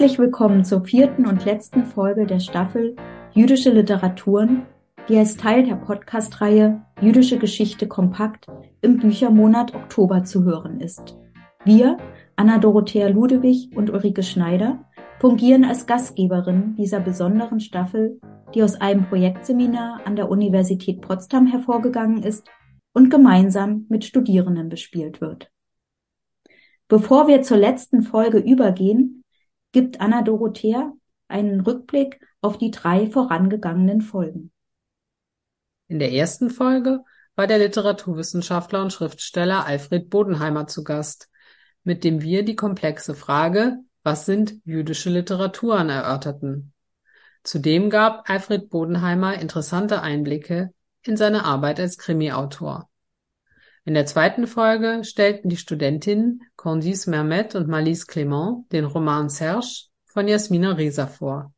Herzlich willkommen zur vierten und letzten Folge der Staffel Jüdische Literaturen, die als Teil der Podcast-Reihe Jüdische Geschichte kompakt im Büchermonat Oktober zu hören ist. Wir, Anna Dorothea Ludewig und Ulrike Schneider, fungieren als Gastgeberin dieser besonderen Staffel, die aus einem Projektseminar an der Universität Potsdam hervorgegangen ist und gemeinsam mit Studierenden bespielt wird. Bevor wir zur letzten Folge übergehen, gibt Anna Dorothea einen Rückblick auf die drei vorangegangenen Folgen. In der ersten Folge war der Literaturwissenschaftler und Schriftsteller Alfred Bodenheimer zu Gast, mit dem wir die komplexe Frage, was sind jüdische Literaturen, erörterten. Zudem gab Alfred Bodenheimer interessante Einblicke in seine Arbeit als Krimiautor. In der zweiten Folge stellten die Studentinnen Candice Mermet und Malise Clement den Roman Serge von Jasmina Reza vor.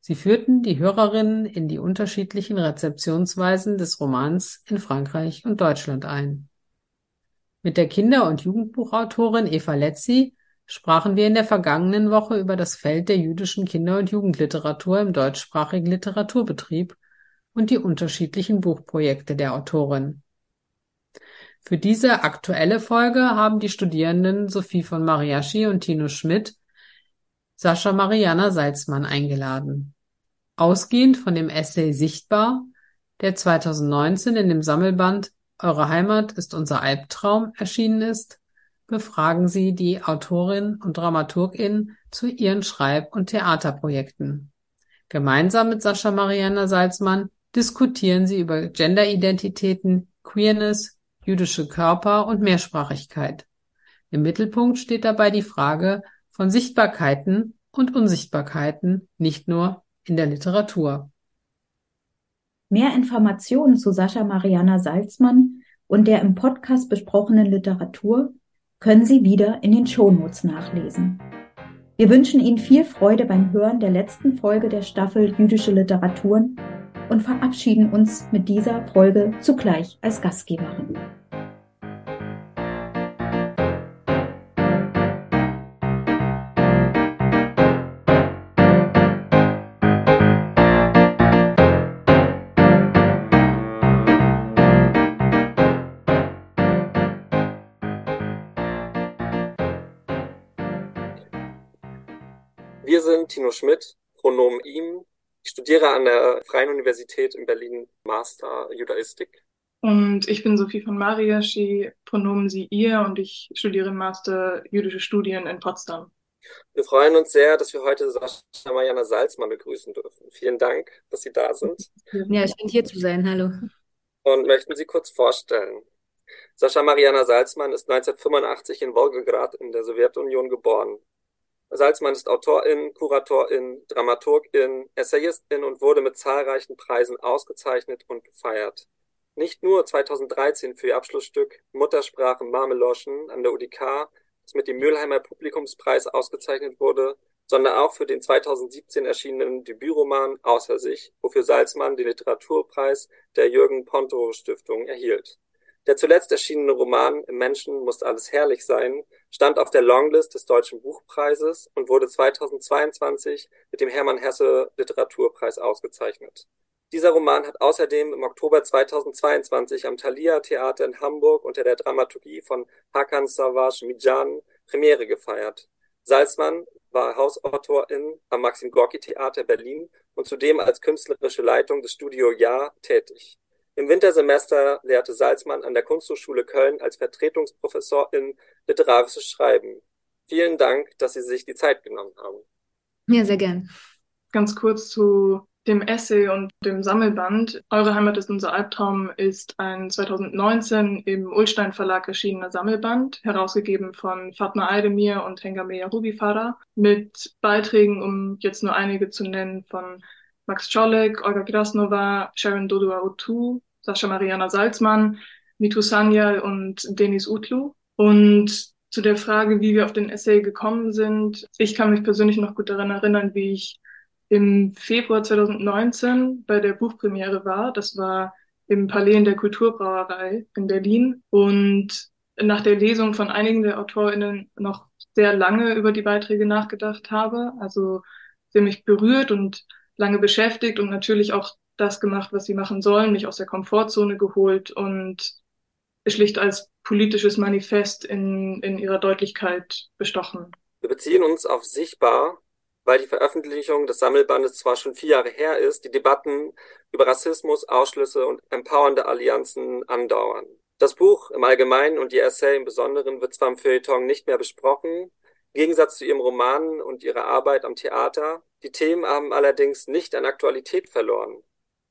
Sie führten die Hörerinnen in die unterschiedlichen Rezeptionsweisen des Romans in Frankreich und Deutschland ein. Mit der Kinder- und Jugendbuchautorin Eva Letzi sprachen wir in der vergangenen Woche über das Feld der jüdischen Kinder- und Jugendliteratur im deutschsprachigen Literaturbetrieb und die unterschiedlichen Buchprojekte der Autorin. Für diese aktuelle Folge haben die Studierenden Sophie von Mariaschi und Tino Schmidt Sascha Mariana Salzmann eingeladen. Ausgehend von dem Essay Sichtbar, der 2019 in dem Sammelband Eure Heimat ist unser Albtraum erschienen ist, befragen sie die Autorin und Dramaturgin zu ihren Schreib- und Theaterprojekten. Gemeinsam mit Sascha Mariana Salzmann diskutieren sie über Genderidentitäten, Queerness, jüdische Körper und Mehrsprachigkeit. Im Mittelpunkt steht dabei die Frage von Sichtbarkeiten und Unsichtbarkeiten, nicht nur in der Literatur. Mehr Informationen zu Sascha Mariana Salzmann und der im Podcast besprochenen Literatur können Sie wieder in den Shownotes nachlesen. Wir wünschen Ihnen viel Freude beim Hören der letzten Folge der Staffel Jüdische Literaturen und verabschieden uns mit dieser Folge zugleich als Gastgeberin. Wir sind Tino Schmidt, Pronomen ihm. Ich studiere an der Freien Universität in Berlin Master Judaistik. Und ich bin Sophie von Mariaschi, Pronomen sie ihr und ich studiere Master Jüdische Studien in Potsdam. Wir freuen uns sehr, dass wir heute Sascha Mariana Salzmann begrüßen dürfen. Vielen Dank, dass Sie da sind. Ja, schön hier zu sein. Hallo. Und möchten Sie kurz vorstellen. Sascha Mariana Salzmann ist 1985 in Wolgograd in der Sowjetunion geboren. Salzmann ist Autorin, Kuratorin, Dramaturgin, Essayistin und wurde mit zahlreichen Preisen ausgezeichnet und gefeiert. Nicht nur 2013 für ihr Abschlussstück Muttersprache Marmeloschen an der UDK, das mit dem Mülheimer Publikumspreis ausgezeichnet wurde, sondern auch für den 2017 erschienenen Debütroman Außer sich, wofür Salzmann den Literaturpreis der Jürgen Ponto Stiftung erhielt. Der zuletzt erschienene Roman Im Menschen muss alles herrlich sein stand auf der Longlist des Deutschen Buchpreises und wurde 2022 mit dem Hermann Hesse Literaturpreis ausgezeichnet. Dieser Roman hat außerdem im Oktober 2022 am Thalia Theater in Hamburg unter der Dramaturgie von Hakan Savage Mijan Premiere gefeiert. Salzmann war Hausautorin am Maxim Gorki Theater Berlin und zudem als künstlerische Leitung des Studio Ja tätig. Im Wintersemester lehrte Salzmann an der Kunsthochschule Köln als Vertretungsprofessorin literarisches Schreiben. Vielen Dank, dass Sie sich die Zeit genommen haben. Ja, sehr gern. Ganz kurz zu dem Essay und dem Sammelband. Eure Heimat ist unser Albtraum ist ein 2019 im Ulstein Verlag erschienener Sammelband, herausgegeben von Fatma Aydemir und Hengame Yarubifara, mit Beiträgen, um jetzt nur einige zu nennen, von Max Czolek, Olga Grasnova, Sharon Dodua Otu, Sascha Mariana Salzmann, Mitu Sanyal und Denis Utlu. Und zu der Frage, wie wir auf den Essay gekommen sind, ich kann mich persönlich noch gut daran erinnern, wie ich im Februar 2019 bei der Buchpremiere war. Das war im Palais in der Kulturbrauerei in Berlin. Und nach der Lesung von einigen der AutorInnen noch sehr lange über die Beiträge nachgedacht habe. Also haben mich berührt und lange beschäftigt und natürlich auch das gemacht, was sie machen sollen, mich aus der Komfortzone geholt und schlicht als politisches Manifest in, in ihrer Deutlichkeit bestochen. Wir beziehen uns auf sichtbar, weil die Veröffentlichung des Sammelbandes zwar schon vier Jahre her ist, die Debatten über Rassismus, Ausschlüsse und empowernde Allianzen andauern. Das Buch im Allgemeinen und die Essay im Besonderen wird zwar im Feuilleton nicht mehr besprochen, Gegensatz zu ihrem Roman und ihrer Arbeit am Theater, die Themen haben allerdings nicht an Aktualität verloren.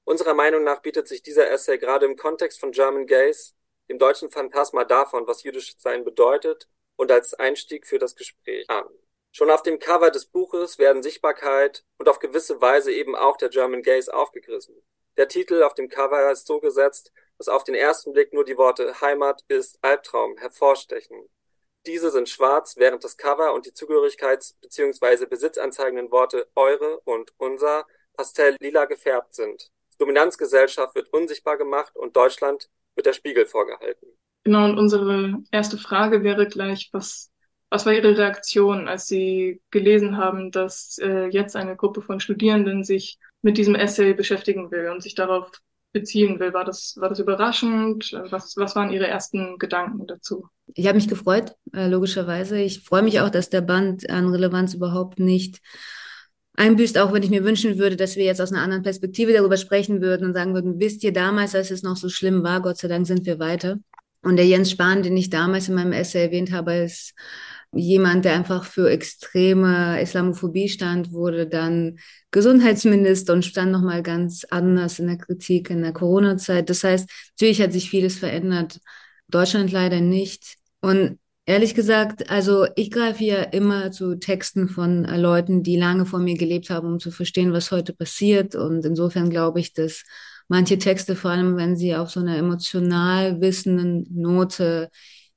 Unserer Meinung nach bietet sich dieser Essay gerade im Kontext von German Gays, dem deutschen Phantasma davon, was jüdisch sein bedeutet, und als Einstieg für das Gespräch an. Schon auf dem Cover des Buches werden Sichtbarkeit und auf gewisse Weise eben auch der German Gays aufgegriffen. Der Titel auf dem Cover ist so gesetzt, dass auf den ersten Blick nur die Worte Heimat ist Albtraum hervorstechen. Diese sind schwarz, während das Cover und die Zugehörigkeits- bzw. besitzanzeigenden Worte eure und unser pastell-lila gefärbt sind. Die Dominanzgesellschaft wird unsichtbar gemacht und Deutschland wird der Spiegel vorgehalten. Genau, und unsere erste Frage wäre gleich, was, was war Ihre Reaktion, als Sie gelesen haben, dass äh, jetzt eine Gruppe von Studierenden sich mit diesem Essay beschäftigen will und sich darauf beziehen will? War das, war das überraschend? Was, was waren Ihre ersten Gedanken dazu? Ich habe mich gefreut, äh, logischerweise. Ich freue mich auch, dass der Band an Relevanz überhaupt nicht einbüßt, auch wenn ich mir wünschen würde, dass wir jetzt aus einer anderen Perspektive darüber sprechen würden und sagen würden, wisst ihr damals, als es noch so schlimm war, Gott sei Dank sind wir weiter. Und der Jens Spahn, den ich damals in meinem Essay erwähnt habe, ist jemand, der einfach für extreme Islamophobie stand, wurde dann Gesundheitsminister und stand nochmal ganz anders in der Kritik in der Corona-Zeit. Das heißt, natürlich hat sich vieles verändert. Deutschland leider nicht. Und Ehrlich gesagt, also ich greife ja immer zu Texten von äh, Leuten, die lange vor mir gelebt haben, um zu verstehen, was heute passiert. Und insofern glaube ich, dass manche Texte, vor allem wenn sie auf so einer emotional wissenden Note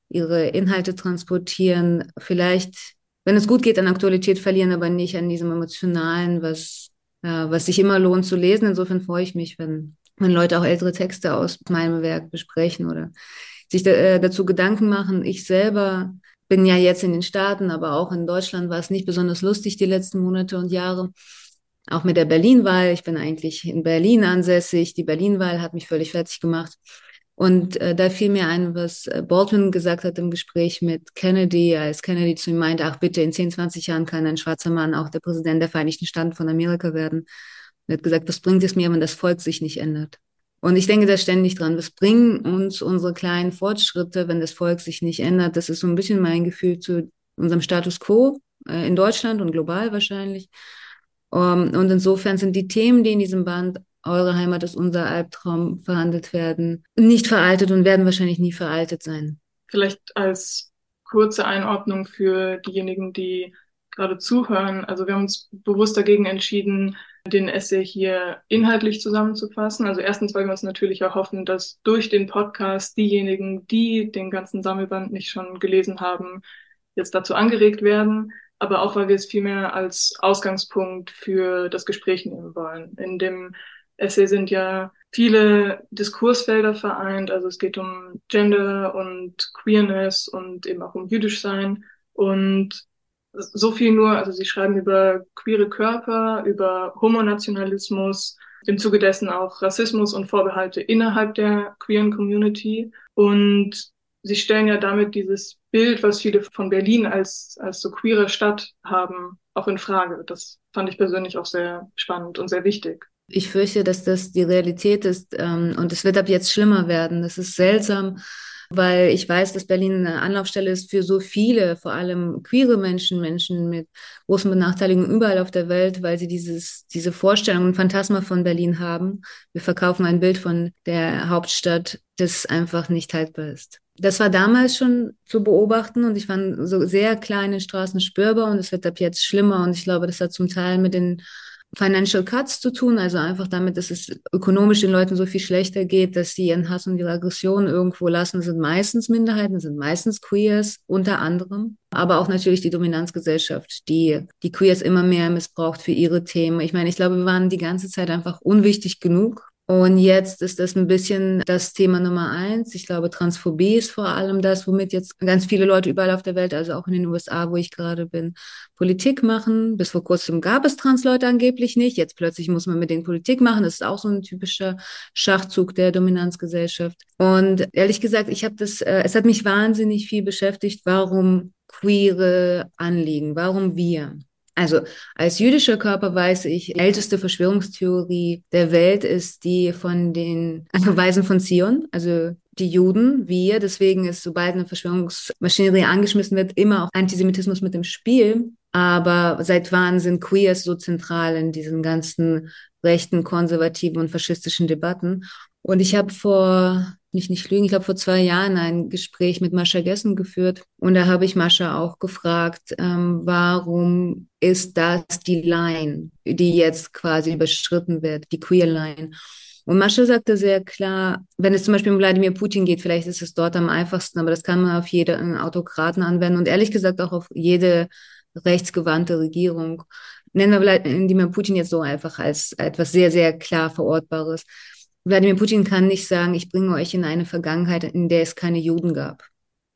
ihre Inhalte transportieren, vielleicht, wenn es gut geht, an Aktualität verlieren, aber nicht an diesem emotionalen, was, äh, was sich immer lohnt zu lesen. Insofern freue ich mich, wenn, wenn Leute auch ältere Texte aus meinem Werk besprechen oder sich da, äh, dazu Gedanken machen. Ich selber bin ja jetzt in den Staaten, aber auch in Deutschland war es nicht besonders lustig die letzten Monate und Jahre. Auch mit der Berlin-Wahl. Ich bin eigentlich in Berlin ansässig. Die Berlin-Wahl hat mich völlig fertig gemacht. Und äh, da fiel mir ein, was äh, Baldwin gesagt hat im Gespräch mit Kennedy, als Kennedy zu ihm meinte, ach bitte, in 10, 20 Jahren kann ein schwarzer Mann auch der Präsident der Vereinigten Staaten von Amerika werden. Er hat gesagt, was bringt es mir, wenn das Volk sich nicht ändert? Und ich denke da ständig dran, was bringen uns unsere kleinen Fortschritte, wenn das Volk sich nicht ändert? Das ist so ein bisschen mein Gefühl zu unserem Status quo äh, in Deutschland und global wahrscheinlich. Um, ähm, und insofern sind die Themen, die in diesem Band Eure Heimat ist unser Albtraum verhandelt werden, nicht veraltet und werden wahrscheinlich nie veraltet sein. Vielleicht als kurze Einordnung für diejenigen, die gerade zuhören. Also wir haben uns bewusst dagegen entschieden, den Essay hier inhaltlich zusammenzufassen. Also erstens, weil wir uns natürlich erhoffen, dass durch den Podcast diejenigen, die den ganzen Sammelband nicht schon gelesen haben, jetzt dazu angeregt werden, aber auch, weil wir es vielmehr als Ausgangspunkt für das Gespräch nehmen wollen. In dem Essay sind ja viele Diskursfelder vereint, also es geht um Gender und Queerness und eben auch um Jüdisch sein und so viel nur, also sie schreiben über queere Körper, über Homonationalismus, im Zuge dessen auch Rassismus und Vorbehalte innerhalb der queeren Community. Und sie stellen ja damit dieses Bild, was viele von Berlin als, als so queere Stadt haben, auch in Frage. Das fand ich persönlich auch sehr spannend und sehr wichtig. Ich fürchte, dass das die Realität ist ähm, und es wird ab jetzt schlimmer werden. Das ist seltsam weil ich weiß, dass Berlin eine Anlaufstelle ist für so viele, vor allem queere Menschen, Menschen mit großen Benachteiligungen überall auf der Welt, weil sie dieses, diese Vorstellung, ein Phantasma von Berlin haben. Wir verkaufen ein Bild von der Hauptstadt, das einfach nicht haltbar ist. Das war damals schon zu beobachten und ich fand so sehr kleine Straßen spürbar und es wird ab jetzt schlimmer und ich glaube, das hat zum Teil mit den Financial Cuts zu tun, also einfach damit, dass es ökonomisch den Leuten so viel schlechter geht, dass sie ihren Hass und ihre Aggression irgendwo lassen. Sind meistens Minderheiten, sind meistens Queers unter anderem, aber auch natürlich die Dominanzgesellschaft, die die Queers immer mehr missbraucht für ihre Themen. Ich meine, ich glaube, wir waren die ganze Zeit einfach unwichtig genug Und jetzt ist das ein bisschen das Thema Nummer eins. Ich glaube, Transphobie ist vor allem das, womit jetzt ganz viele Leute überall auf der Welt, also auch in den USA, wo ich gerade bin, Politik machen. Bis vor kurzem gab es Transleute angeblich nicht. Jetzt plötzlich muss man mit denen Politik machen. Das ist auch so ein typischer Schachzug der Dominanzgesellschaft. Und ehrlich gesagt, ich habe das, äh, es hat mich wahnsinnig viel beschäftigt, warum queere Anliegen, warum wir. Also als jüdischer Körper weiß ich, älteste Verschwörungstheorie der Welt ist die von den Weisen von Zion, also die Juden, wir. Deswegen ist, sobald eine Verschwörungsmaschinerie angeschmissen wird, immer auch Antisemitismus mit dem Spiel. Aber seit wann sind Queers so zentral in diesen ganzen rechten, konservativen und faschistischen Debatten? Und ich habe vor, nicht nicht lügen, ich habe vor zwei Jahren ein Gespräch mit Mascha Gessen geführt. Und da habe ich Mascha auch gefragt, ähm, warum ist das die Line, die jetzt quasi überschritten wird, die Queer Line? Und Mascha sagte sehr klar, wenn es zum Beispiel um Wladimir Putin geht, vielleicht ist es dort am einfachsten, aber das kann man auf jede Autokraten anwenden und ehrlich gesagt auch auf jede rechtsgewandte Regierung. Nennen wir Wladimir Putin jetzt so einfach als etwas sehr, sehr klar Verortbares. Wladimir Putin kann nicht sagen, ich bringe euch in eine Vergangenheit, in der es keine Juden gab.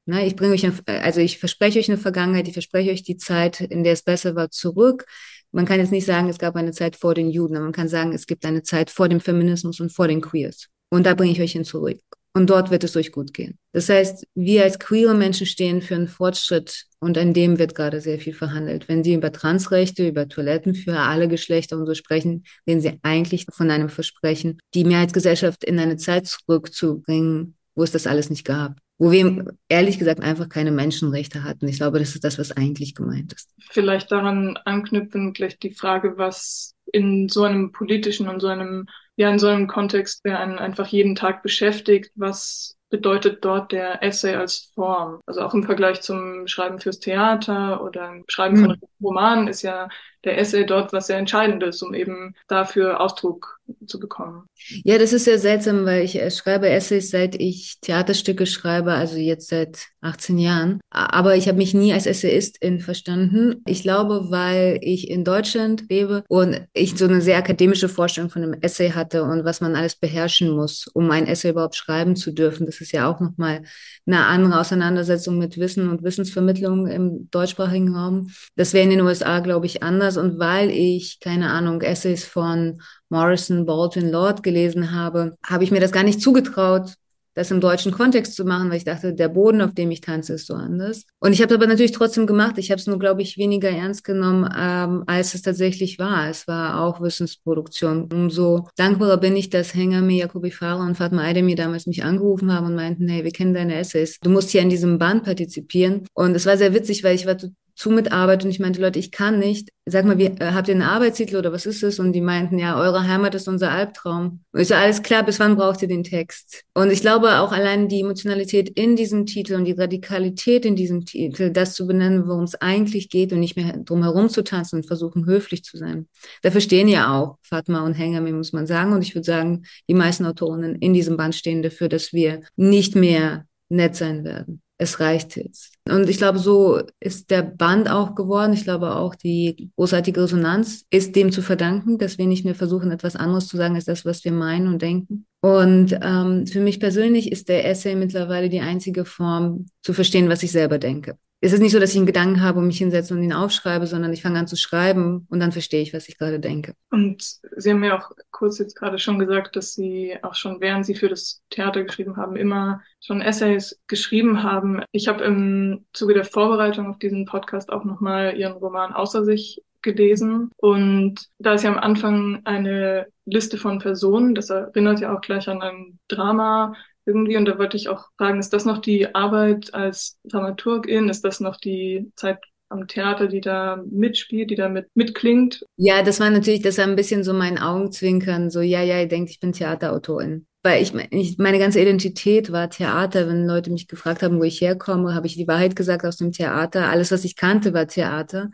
Ne, ich bringe euch, eine, also ich verspreche euch eine Vergangenheit, ich verspreche euch die Zeit, in der es besser war, zurück. Man kann jetzt nicht sagen, es gab eine Zeit vor den Juden, aber man kann sagen, es gibt eine Zeit vor dem Feminismus und vor den Queers. Und da bringe ich euch hin zurück. Und dort wird es euch gut gehen. Das heißt, wir als queere Menschen stehen für einen Fortschritt und an dem wird gerade sehr viel verhandelt. Wenn Sie über Transrechte, über Toiletten für alle Geschlechter und so sprechen, reden Sie eigentlich von einem Versprechen, die Mehrheitsgesellschaft in eine Zeit zurückzubringen, wo es das alles nicht gab. Wo wir ehrlich gesagt einfach keine Menschenrechte hatten. Ich glaube, das ist das, was eigentlich gemeint ist. Vielleicht daran anknüpfen gleich die Frage, was in so einem politischen und so einem ja in so einem Kontext, der einen einfach jeden Tag beschäftigt, was bedeutet dort der Essay als Form. Also auch im Vergleich zum Schreiben fürs Theater oder Schreiben mhm. von Romanen ist ja der Essay dort was sehr Entscheidendes, um eben dafür Ausdruck zu bekommen. Ja, das ist sehr seltsam, weil ich äh, schreibe Essays, seit ich Theaterstücke schreibe, also jetzt seit 18 Jahren. Aber ich habe mich nie als Essayistin verstanden. Ich glaube, weil ich in Deutschland lebe und ich so eine sehr akademische Vorstellung von einem Essay hatte und was man alles beherrschen muss, um ein Essay überhaupt schreiben zu dürfen. Das ist ja auch nochmal eine andere Auseinandersetzung mit Wissen und Wissensvermittlung im deutschsprachigen Raum. Das wäre in den USA, glaube ich, anders. Und weil ich, keine Ahnung, Essays von Morrison, Baldwin, Lord gelesen habe, habe ich mir das gar nicht zugetraut, das im deutschen Kontext zu machen, weil ich dachte, der Boden, auf dem ich tanze, ist so anders. Und ich habe aber natürlich trotzdem gemacht. Ich habe es nur, glaube ich, weniger ernst genommen, ähm, als es tatsächlich war. Es war auch Wissensproduktion. Umso dankbarer bin ich, dass Hengame, Jakobi Fahrer und Fatma Aydemir damals mich angerufen haben und meinten, hey, wir kennen deine Essays. Du musst hier in diesem Band partizipieren. Und es war sehr witzig, weil ich war zu mit Arbeit und ich meinte, Leute, ich kann nicht. Sag mal, wie, äh, habt ihr einen Arbeitstitel oder was ist es? Und die meinten, ja, eure Heimat ist unser Albtraum. Und ich so, alles klar, bis wann braucht ihr den Text? Und ich glaube auch allein die Emotionalität in diesem Titel und die Radikalität in diesem Titel, das zu benennen, worum es eigentlich geht und nicht mehr drum herum zu tanzen und versuchen, höflich zu sein. Dafür stehen ja auch Fatma und Hengame, muss man sagen. Und ich würde sagen, die meisten Autorinnen in diesem Band stehen dafür, dass wir nicht mehr nett sein werden es reicht jetzt. Und ich glaube, so ist der Band auch geworden. Ich glaube auch, die großartige Resonanz ist dem zu verdanken, dass wir nicht mehr versuchen, etwas anderes zu sagen als das, was wir meinen und denken. Und ähm, für mich persönlich ist der Essay mittlerweile die einzige Form, zu verstehen, was ich selber denke es ist nicht so, dass ich einen Gedanken habe und mich hinsetze und ihn aufschreibe, sondern ich fange an zu schreiben und dann verstehe ich, was ich gerade denke. Und Sie haben ja auch kurz jetzt gerade schon gesagt, dass Sie auch schon, während Sie für das Theater geschrieben haben, immer schon Essays geschrieben haben. Ich habe im Zuge der Vorbereitung auf diesen Podcast auch nochmal Ihren Roman Außer sich gelesen. Und da ist ja am Anfang eine Liste von Personen, das erinnert ja auch gleich an ein Drama, irgendwie. Und da wollte ich auch fragen, ist das noch die Arbeit als Dramaturgin? Ist das noch die Zeit am Theater, die da mitspielt, die da mit, mitklingt? Ja, das war natürlich, das war ein bisschen so mein Augenzwinkern, so, ja, ja, ihr denkt, ich bin Theaterautorin. Weil ich, ich, meine ganze Identität war Theater. Wenn Leute mich gefragt haben, wo ich herkomme, habe ich die Wahrheit gesagt aus dem Theater. Alles, was ich kannte, war Theater.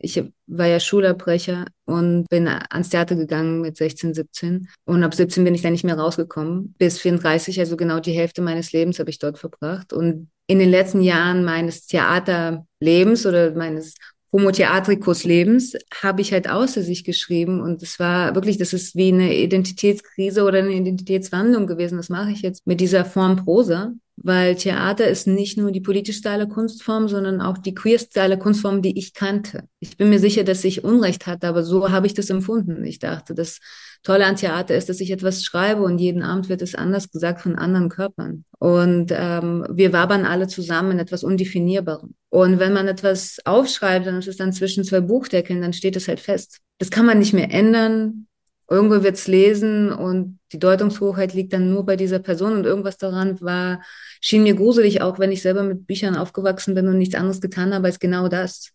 Ich war ja Schulabbrecher und bin ans Theater gegangen mit 16, 17. Und ab 17 bin ich dann nicht mehr rausgekommen. Bis 34, also genau die Hälfte meines Lebens habe ich dort verbracht. Und in den letzten Jahren meines Theaterlebens oder meines Homo Theatricus Lebens habe ich halt außer sich geschrieben und es war wirklich, das ist wie eine Identitätskrise oder eine Identitätswandlung gewesen. Was mache ich jetzt mit dieser Form Prosa? Weil Theater ist nicht nur die politisch steile Kunstform, sondern auch die queer steile Kunstform, die ich kannte. Ich bin mir sicher, dass ich Unrecht hatte, aber so habe ich das empfunden. Ich dachte, das Tolle an Theater ist, dass ich etwas schreibe und jeden Abend wird es anders gesagt von anderen Körpern. Und ähm, wir wabern alle zusammen in etwas Undefinierbarem. Und wenn man etwas aufschreibt es ist dann zwischen zwei Buchdeckeln, dann steht es halt fest. Das kann man nicht mehr ändern. Irgendwo wird's lesen und die Deutungshoheit liegt dann nur bei dieser Person und irgendwas daran war, schien mir gruselig, auch wenn ich selber mit Büchern aufgewachsen bin und nichts anderes getan habe als genau das.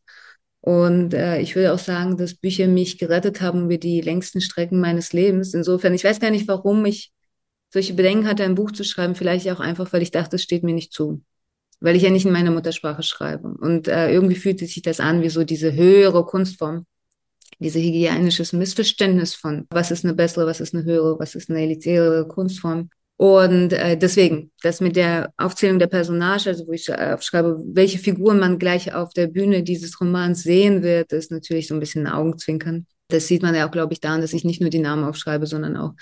Und äh, ich würde auch sagen, dass Bücher mich gerettet haben über die längsten Strecken meines Lebens. Insofern, ich weiß gar nicht, warum ich solche Bedenken hatte, ein Buch zu schreiben. Vielleicht auch einfach, weil ich dachte, es steht mir nicht zu. Weil ich ja nicht in meiner Muttersprache schreibe. Und äh, irgendwie fühlte sich das an wie so diese höhere Kunstform. Diese hygienisches Missverständnis von, was ist eine bessere, was ist eine höhere, was ist eine elitäre Kunstform. Und äh, deswegen, das mit der Aufzählung der Personage, also wo ich äh, aufschreibe, welche Figuren man gleich auf der Bühne dieses Romans sehen wird, ist natürlich so ein bisschen ein Augenzwinkern. Das sieht man ja auch, glaube ich, daran, dass ich nicht nur die Namen aufschreibe, sondern auch,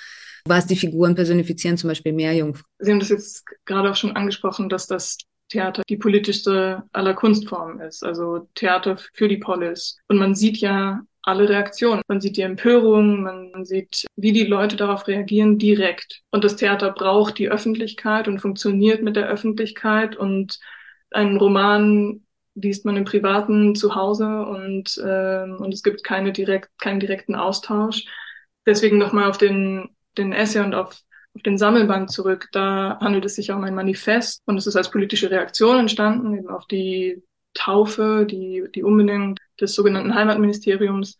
was die Figuren personifizieren, zum Beispiel Meerjungfrau. Sie haben das jetzt gerade auch schon angesprochen, dass das Theater die politischste aller Kunstformen ist, also Theater für die Polis. Und man sieht ja alle Reaktionen. Man sieht die Empörung, man sieht, wie die Leute darauf reagieren, direkt. Und das Theater braucht die Öffentlichkeit und funktioniert mit der Öffentlichkeit. Und einen Roman liest man im Privaten zu Hause und, äh, und es gibt keine direkt, keinen direkten Austausch. Deswegen nochmal auf den, den Essay und auf, auf den Sammelband zurück. Da handelt es sich um ein Manifest und es ist als politische Reaktion entstanden, eben auf die Taufe, die, die Umbenennung des sogenannten Heimatministeriums.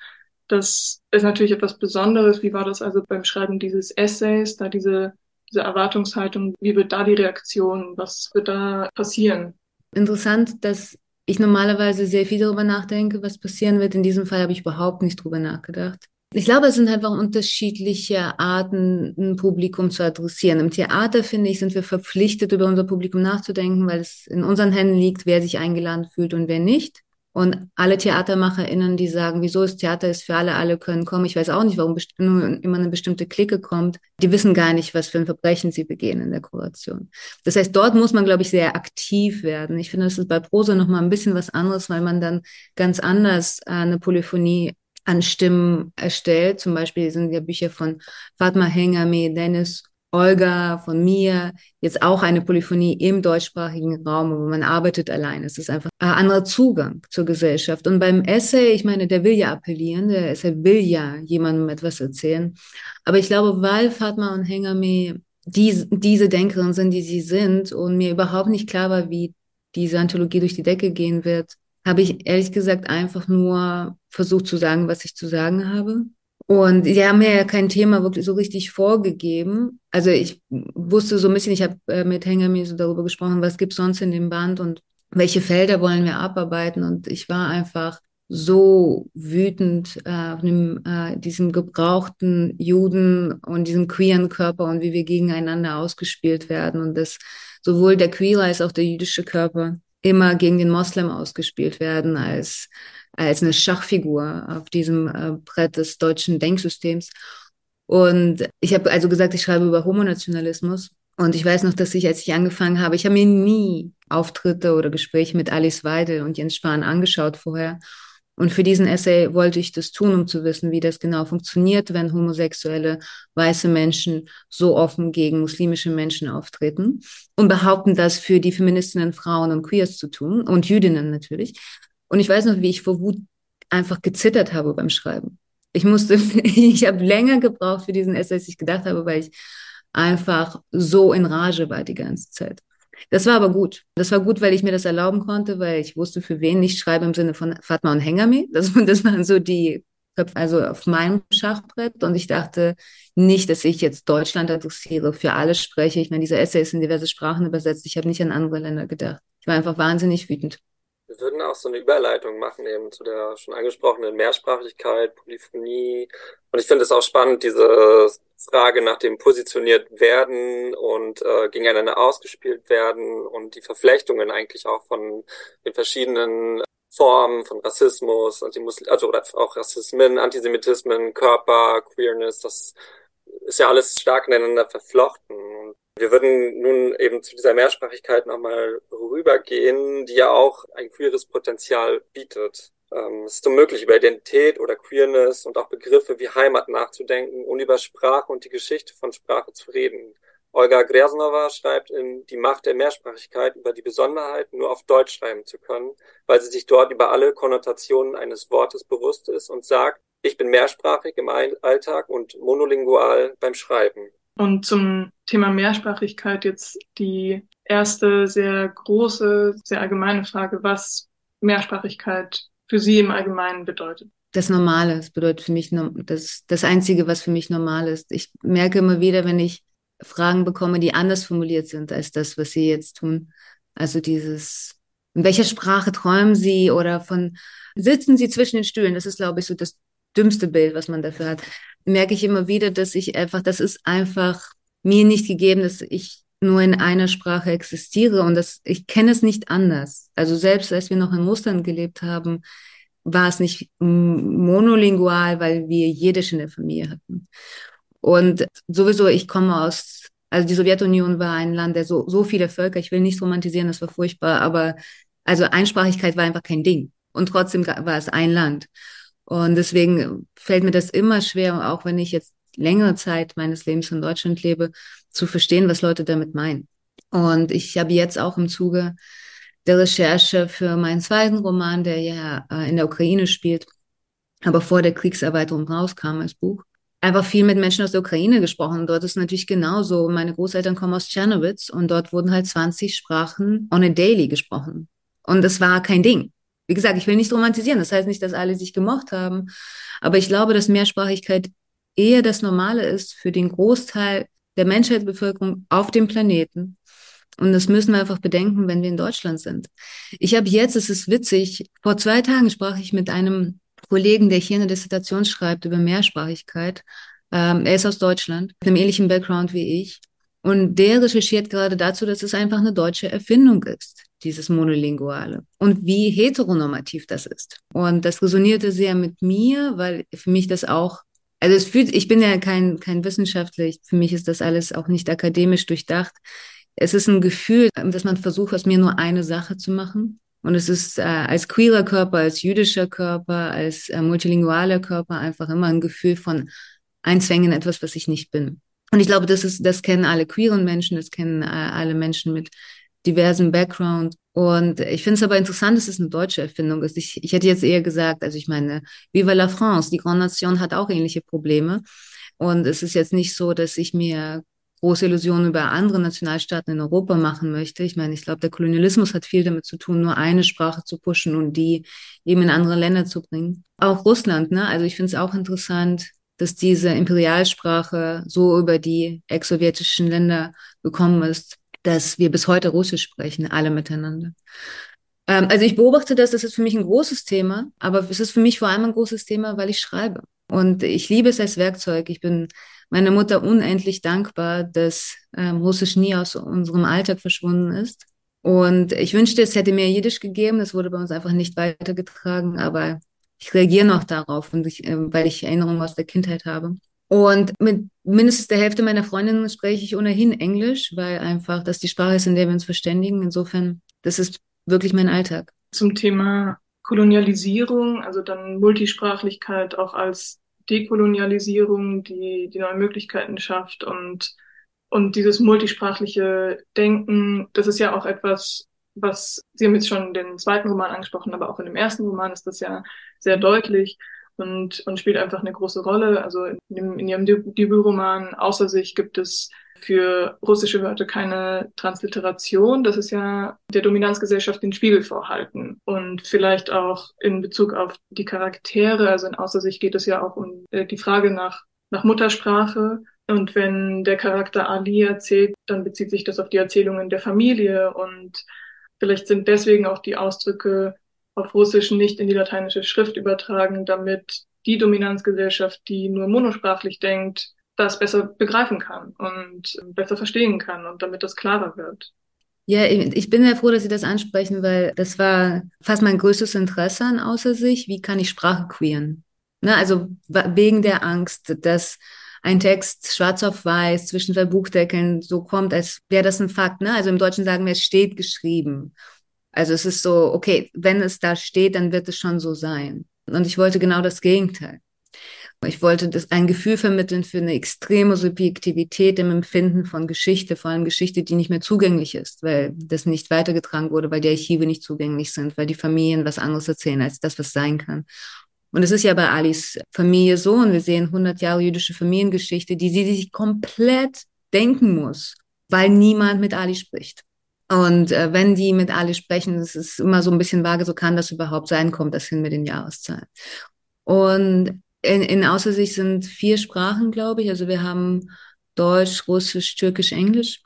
Das ist natürlich etwas Besonderes. Wie war das also beim Schreiben dieses Essays, da diese, diese Erwartungshaltung? Wie wird da die Reaktion? Was wird da passieren? Interessant, dass ich normalerweise sehr viel darüber nachdenke, was passieren wird. In diesem Fall habe ich überhaupt nicht darüber nachgedacht. Ich glaube, es sind einfach unterschiedliche Arten, ein Publikum zu adressieren. Im Theater, finde ich, sind wir verpflichtet, über unser Publikum nachzudenken, weil es in unseren Händen liegt, wer sich eingeladen fühlt und wer nicht. Und alle TheatermacherInnen, die sagen, wieso ist Theater ist für alle, alle können kommen. Ich weiß auch nicht, warum nur immer eine bestimmte Clique kommt. Die wissen gar nicht, was für ein Verbrechen sie begehen in der Kuration. Das heißt, dort muss man, glaube ich, sehr aktiv werden. Ich finde, das ist bei Prosa nochmal ein bisschen was anderes, weil man dann ganz anders äh, eine Polyphonie an Stimmen erstellt. Zum Beispiel sind ja Bücher von Fatma Hengame, Dennis, Olga, von mir, jetzt auch eine Polyphonie im deutschsprachigen Raum, wo man arbeitet allein. Es ist einfach ein anderer Zugang zur Gesellschaft. Und beim Essay, ich meine, der will ja appellieren, der Essay will ja jemandem etwas erzählen. Aber ich glaube, weil Fatma und Hengame die, diese Denkerin sind, die sie sind, und mir überhaupt nicht klar war, wie diese Anthologie durch die Decke gehen wird, habe ich ehrlich gesagt einfach nur versucht zu sagen, was ich zu sagen habe. Und die haben mir ja kein Thema wirklich so richtig vorgegeben. Also ich wusste so ein bisschen, ich habe äh, mit Hengami so darüber gesprochen, was gibt's sonst in dem Band und welche Felder wollen wir abarbeiten. Und ich war einfach so wütend äh, auf dem, äh, diesem gebrauchten Juden und diesem queeren Körper und wie wir gegeneinander ausgespielt werden. Und dass sowohl der queere als auch der jüdische Körper immer gegen den Moslem ausgespielt werden als, als eine Schachfigur auf diesem äh, Brett des deutschen Denksystems. Und ich habe also gesagt, ich schreibe über Homonationalismus. Und ich weiß noch, dass ich, als ich angefangen habe, ich habe mir nie Auftritte oder Gespräche mit Alice Weidel und Jens Spahn angeschaut vorher. Und für diesen Essay wollte ich das tun, um zu wissen, wie das genau funktioniert, wenn homosexuelle weiße Menschen so offen gegen muslimische Menschen auftreten und behaupten, das für die Feministinnen, Frauen und Queers zu tun und Jüdinnen natürlich. Und ich weiß noch, wie ich vor Wut einfach gezittert habe beim Schreiben. Ich musste, ich habe länger gebraucht für diesen Essay, als ich gedacht habe, weil ich einfach so in Rage war die ganze Zeit. Das war aber gut. Das war gut, weil ich mir das erlauben konnte, weil ich wusste, für wen ich schreibe im Sinne von Fatma und Hengame. Das, das waren so die Köpfe, also auf meinem Schachbrett. Und ich dachte nicht, dass ich jetzt Deutschland adressiere, für alle spreche. Ich meine, dieser Essay ist in diverse Sprachen übersetzt. Ich habe nicht an andere Länder gedacht. Ich war einfach wahnsinnig wütend. Wir würden auch so eine Überleitung machen eben zu der schon angesprochenen Mehrsprachigkeit, Polyphonie. Und ich finde es auch spannend, diese Frage nach dem positioniert werden und äh, gegeneinander ausgespielt werden und die Verflechtungen eigentlich auch von den verschiedenen Formen von Rassismus, also oder auch Rassismen, Antisemitismen, Körper, Queerness, das ist ja alles stark ineinander verflochten. Wir würden nun eben zu dieser Mehrsprachigkeit nochmal rübergehen, die ja auch ein queeres Potenzial bietet. Ähm, es ist unmöglich, über Identität oder Queerness und auch Begriffe wie Heimat nachzudenken und über Sprache und die Geschichte von Sprache zu reden. Olga Gresnova schreibt in Die Macht der Mehrsprachigkeit über die Besonderheit, nur auf Deutsch schreiben zu können, weil sie sich dort über alle Konnotationen eines Wortes bewusst ist und sagt, ich bin mehrsprachig im Alltag und monolingual beim Schreiben. Und zum Thema Mehrsprachigkeit jetzt die erste sehr große, sehr allgemeine Frage, was Mehrsprachigkeit für Sie im Allgemeinen bedeutet. Das Normale, das bedeutet für mich das, das Einzige, was für mich normal ist. Ich merke immer wieder, wenn ich Fragen bekomme, die anders formuliert sind als das, was Sie jetzt tun. Also dieses, in welcher Sprache träumen Sie oder von, sitzen Sie zwischen den Stühlen? Das ist, glaube ich, so das dümmste Bild, was man dafür hat. Merke ich immer wieder, dass ich einfach, das ist einfach mir nicht gegeben, dass ich nur in einer Sprache existiere und das, ich kenne es nicht anders. Also selbst als wir noch in Russland gelebt haben, war es nicht monolingual, weil wir Jiddisch in der Familie hatten. Und sowieso, ich komme aus, also die Sowjetunion war ein Land, der so, so viele Völker, ich will nicht romantisieren, das war furchtbar, aber also Einsprachigkeit war einfach kein Ding. Und trotzdem war es ein Land. Und deswegen fällt mir das immer schwer, auch wenn ich jetzt längere Zeit meines Lebens in Deutschland lebe, zu verstehen, was Leute damit meinen. Und ich habe jetzt auch im Zuge der Recherche für meinen zweiten Roman, der ja äh, in der Ukraine spielt, aber vor der Kriegserweiterung rauskam als Buch, einfach viel mit Menschen aus der Ukraine gesprochen. Dort ist natürlich genauso. Meine Großeltern kommen aus Tschernowitz und dort wurden halt 20 Sprachen on a daily gesprochen. Und es war kein Ding. Wie gesagt, ich will nicht romantisieren. Das heißt nicht, dass alle sich gemocht haben. Aber ich glaube, dass Mehrsprachigkeit eher das Normale ist für den Großteil der Menschheitsbevölkerung auf dem Planeten. Und das müssen wir einfach bedenken, wenn wir in Deutschland sind. Ich habe jetzt, es ist witzig, vor zwei Tagen sprach ich mit einem Kollegen, der hier eine Dissertation schreibt über Mehrsprachigkeit. Ähm, er ist aus Deutschland, mit einem ähnlichen Background wie ich. Und der recherchiert gerade dazu, dass es einfach eine deutsche Erfindung ist, dieses Monolinguale. Und wie heteronormativ das ist. Und das resonierte sehr mit mir, weil für mich das auch also es fühlt, ich bin ja kein, kein Wissenschaftler, ich, für mich ist das alles auch nicht akademisch durchdacht. Es ist ein Gefühl, dass man versucht, aus mir nur eine Sache zu machen. Und es ist äh, als queerer Körper, als jüdischer Körper, als äh, multilingualer Körper einfach immer ein Gefühl von Einzwängen etwas, was ich nicht bin. Und ich glaube, das ist, das kennen alle queeren Menschen, das kennen äh, alle Menschen mit diversen Background. Und ich finde es aber interessant, dass es eine deutsche Erfindung ist. Ich, ich hätte jetzt eher gesagt, also ich meine, Viva la France, die Grand Nation hat auch ähnliche Probleme. Und es ist jetzt nicht so, dass ich mir große Illusionen über andere Nationalstaaten in Europa machen möchte. Ich meine, ich glaube, der Kolonialismus hat viel damit zu tun, nur eine Sprache zu pushen und die eben in andere Länder zu bringen. Auch Russland, ne? Also ich finde es auch interessant, dass diese Imperialsprache so über die ex-sowjetischen Länder gekommen ist, dass wir bis heute Russisch sprechen, alle miteinander. Ähm, also ich beobachte das, das ist für mich ein großes Thema, aber es ist für mich vor allem ein großes Thema, weil ich schreibe. Und ich liebe es als Werkzeug. Ich bin meiner Mutter unendlich dankbar, dass ähm, Russisch nie aus unserem Alltag verschwunden ist. Und ich wünschte, es hätte mehr Jiddisch gegeben. Das wurde bei uns einfach nicht weitergetragen, aber ich reagiere noch darauf, und ich, äh, weil ich Erinnerungen aus der Kindheit habe. Und mit mindestens der Hälfte meiner Freundinnen spreche ich ohnehin Englisch, weil einfach das die Sprache ist, in der wir uns verständigen. Insofern, das ist wirklich mein Alltag. Zum Thema Kolonialisierung, also dann Multisprachlichkeit auch als Dekolonialisierung, die, die neue Möglichkeiten schafft und, und dieses multisprachliche Denken, das ist ja auch etwas, was, Sie haben jetzt schon den zweiten Roman angesprochen, aber auch in dem ersten Roman ist das ja sehr deutlich und, und spielt einfach eine große Rolle. Also in, dem, in Ihrem Debütroman Außer sich gibt es für russische Wörter keine Transliteration. Das ist ja der Dominanzgesellschaft den Spiegel vorhalten. Und vielleicht auch in Bezug auf die Charaktere, also in Außer sich geht es ja auch um äh, die Frage nach, nach Muttersprache. Und wenn der Charakter Ali erzählt, dann bezieht sich das auf die Erzählungen der Familie. Und vielleicht sind deswegen auch die Ausdrücke auf Russisch nicht in die lateinische Schrift übertragen, damit die Dominanzgesellschaft, die nur monosprachlich denkt, das besser begreifen kann und besser verstehen kann und damit das klarer wird. Ja, ich bin sehr froh, dass Sie das ansprechen, weil das war fast mein größtes Interesse an außer sich. Wie kann ich Sprache queeren? Ne, also wegen der Angst, dass ein Text schwarz auf weiß zwischen zwei Buchdeckeln so kommt, als wäre das ein Fakt. Ne? Also im Deutschen sagen wir, es steht geschrieben. Also es ist so, okay, wenn es da steht, dann wird es schon so sein. Und ich wollte genau das Gegenteil. Ich wollte das ein Gefühl vermitteln für eine extreme Subjektivität im Empfinden von Geschichte, vor allem Geschichte, die nicht mehr zugänglich ist, weil das nicht weitergetragen wurde, weil die Archive nicht zugänglich sind, weil die Familien was anderes erzählen als das, was sein kann. Und es ist ja bei Alis Familie so, und wir sehen 100 Jahre jüdische Familiengeschichte, die sie sich komplett denken muss, weil niemand mit Ali spricht. Und äh, wenn die mit Ali sprechen, das ist immer so ein bisschen vage, so kann das überhaupt sein, kommt das hin mit den Jahreszahlen. Und in, in Außersicht sind vier Sprachen, glaube ich. Also wir haben Deutsch, Russisch, Türkisch, Englisch.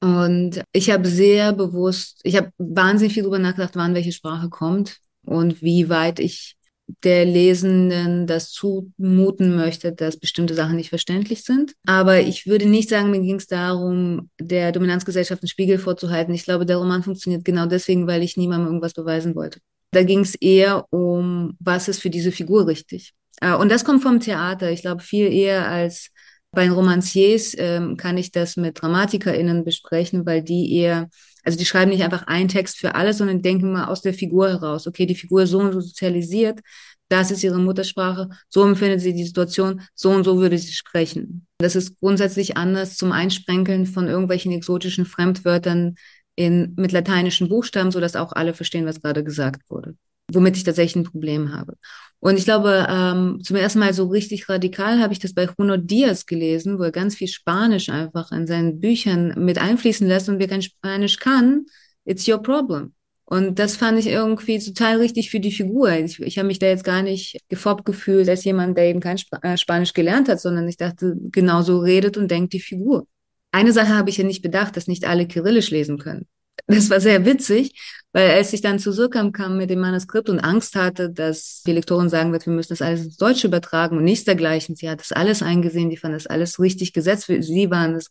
Und ich habe sehr bewusst, ich habe wahnsinnig viel darüber nachgedacht, wann welche Sprache kommt und wie weit ich der Lesenden das zumuten möchte, dass bestimmte Sachen nicht verständlich sind. Aber ich würde nicht sagen, mir ging es darum, der Dominanzgesellschaft einen Spiegel vorzuhalten. Ich glaube, der Roman funktioniert genau deswegen, weil ich niemandem irgendwas beweisen wollte. Da ging es eher um, was ist für diese Figur richtig. Äh, und das kommt vom Theater. Ich glaube, viel eher als bei den Romanciers ähm, kann ich das mit DramatikerInnen besprechen, weil die eher also die schreiben nicht einfach einen Text für alles, sondern denken mal aus der Figur heraus. Okay, die Figur ist so und so sozialisiert, das ist ihre Muttersprache, so empfindet sie die Situation, so und so würde sie sprechen. Das ist grundsätzlich anders zum Einsprenkeln von irgendwelchen exotischen Fremdwörtern in, mit lateinischen Buchstaben, so dass auch alle verstehen, was gerade gesagt wurde. Womit ich tatsächlich ein Problem habe. Und ich glaube, ähm, zum ersten Mal so richtig radikal habe ich das bei Juno Diaz gelesen, wo er ganz viel Spanisch einfach in seinen Büchern mit einfließen lässt und wer kein Spanisch kann, it's your problem. Und das fand ich irgendwie total richtig für die Figur. Ich, ich habe mich da jetzt gar nicht gefoppt gefühlt als jemand, der eben kein Sp äh, Spanisch gelernt hat, sondern ich dachte, genau so redet und denkt die Figur. Eine Sache habe ich ja nicht bedacht, dass nicht alle Kyrillisch lesen können. Das war sehr witzig, weil als ich dann zu Surkamp kam mit dem Manuskript und Angst hatte, dass die Lektorin sagen wird, wir müssen das alles ins Deutsche übertragen und nichts dergleichen. Sie hat das alles eingesehen, die fand das alles richtig gesetzt. Für sie waren es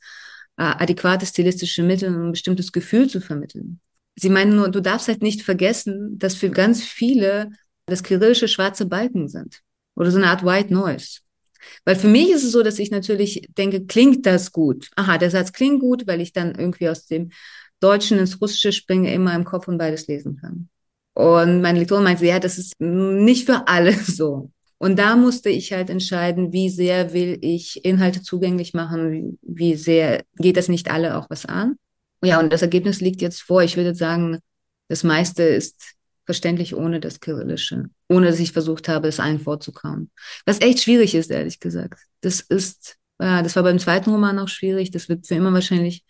äh, adäquate stilistische Mittel, um ein bestimmtes Gefühl zu vermitteln. Sie meinen nur, du darfst halt nicht vergessen, dass für ganz viele das kyrillische schwarze Balken sind oder so eine Art White Noise. Weil für mich ist es so, dass ich natürlich denke, klingt das gut? Aha, der Satz klingt gut, weil ich dann irgendwie aus dem Deutschen ins Russische springe, immer im Kopf und beides lesen kann. Und meine Lektorin meinte, ja, das ist nicht für alle so. Und da musste ich halt entscheiden, wie sehr will ich Inhalte zugänglich machen, wie sehr geht das nicht alle auch was an. Ja, und das Ergebnis liegt jetzt vor. Ich würde sagen, das meiste ist verständlich ohne das Kyrillische, ohne dass ich versucht habe, es allen vorzukauen. Was echt schwierig ist, ehrlich gesagt. Das ist, ja, das war beim zweiten Roman auch schwierig. Das wird für immer wahrscheinlich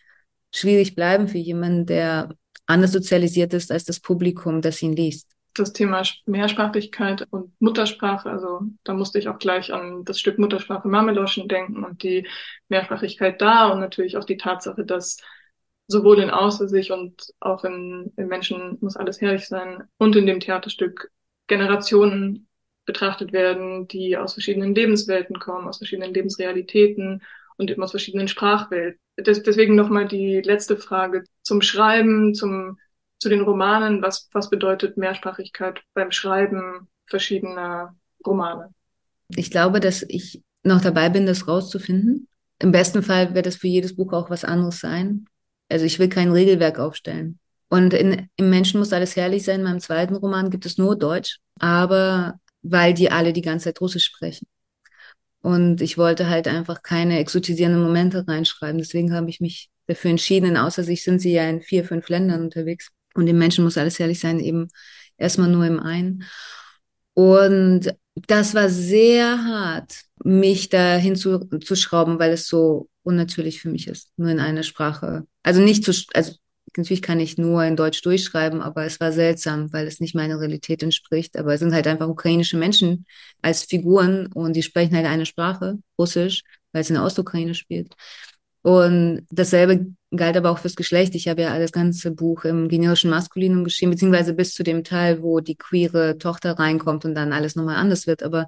schwierig bleiben für jemanden, der anders sozialisiert ist als das Publikum, das ihn liest. Das Thema Mehrsprachigkeit und Muttersprache, also da musste ich auch gleich an das Stück Muttersprache Mameloschen denken und die Mehrsprachigkeit da und natürlich auch die Tatsache, dass sowohl in Außer sich und auch in, in Menschen muss alles herrlich sein und in dem Theaterstück Generationen betrachtet werden, die aus verschiedenen Lebenswelten kommen, aus verschiedenen Lebensrealitäten und eben aus verschiedenen Sprachwelten. Des, deswegen nochmal die letzte Frage zum Schreiben, zum, zu den Romanen. Was, was bedeutet Mehrsprachigkeit beim Schreiben verschiedener Romane? Ich glaube, dass ich noch dabei bin, das rauszufinden. Im besten Fall wird es für jedes Buch auch was anderes sein. Also ich will kein Regelwerk aufstellen. Und in, im Menschen muss alles herrlich sein. In meinem zweiten Roman gibt es nur Deutsch, aber weil die alle die ganze Zeit Russisch sprechen. Und ich wollte halt einfach keine exotisierenden Momente reinschreiben. Deswegen habe ich mich dafür entschieden. In Außersicht sind sie ja in vier, fünf Ländern unterwegs. Und dem Menschen muss alles herrlich sein, eben erstmal nur im einen. Und das war sehr hart, mich da hinzuschrauben, weil es so unnatürlich für mich ist, nur in einer Sprache. Also nicht zu, also natürlich kann ich nur in Deutsch durchschreiben, aber es war seltsam, weil es nicht meiner Realität entspricht. Aber es sind halt einfach ukrainische Menschen als Figuren und die sprechen halt eine Sprache, Russisch, weil es in der Ostukraine spielt. Und dasselbe galt aber auch fürs Geschlecht. Ich habe ja das ganze Buch im generischen Maskulinum geschrieben, beziehungsweise bis zu dem Teil, wo die queere Tochter reinkommt und dann alles nochmal anders wird. Aber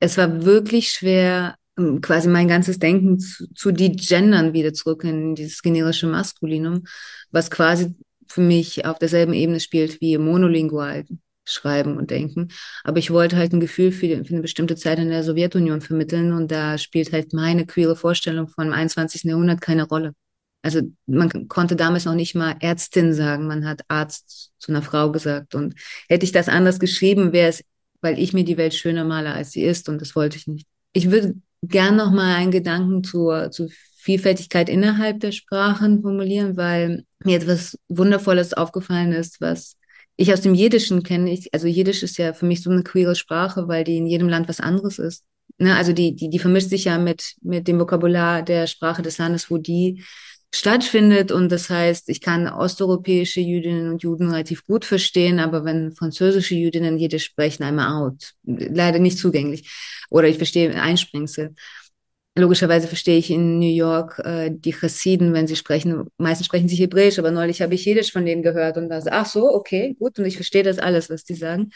es war wirklich schwer, quasi mein ganzes Denken zu, zu die gendern wieder zurück in dieses generische Maskulinum, was quasi für mich auf derselben Ebene spielt wie monolingual schreiben und denken. Aber ich wollte halt ein Gefühl für, für eine bestimmte Zeit in der Sowjetunion vermitteln und da spielt halt meine queere Vorstellung von dem 21. Jahrhundert keine Rolle. Also man konnte damals noch nicht mal Ärztin sagen, man hat Arzt zu einer Frau gesagt. Und hätte ich das anders geschrieben, wäre es, weil ich mir die Welt schöner male, als sie ist und das wollte ich nicht. Ich würde gern noch mal einen Gedanken zur, zur Vielfältigkeit innerhalb der Sprachen formulieren, weil mir etwas Wundervolles aufgefallen ist, was ich aus dem Jiddischen kenne. Ich, also Jiddisch ist ja für mich so eine queere Sprache, weil die in jedem Land was anderes ist. Ne? Also die, die, die vermischt sich ja mit, mit dem Vokabular der Sprache des Landes, wo die stattfindet. Und das heißt, ich kann osteuropäische Jüdinnen und Juden relativ gut verstehen, aber wenn französische Jüdinnen Jiddisch sprechen, einmal out. Leider nicht zugänglich. Oder ich verstehe Einsprengsel. Logischerweise verstehe ich in New York äh, die Chassiden, wenn sie sprechen. Meistens sprechen sie Hebräisch, aber neulich habe ich Jiddisch von denen gehört und da ach so, okay, gut, und ich verstehe das alles, was die sagen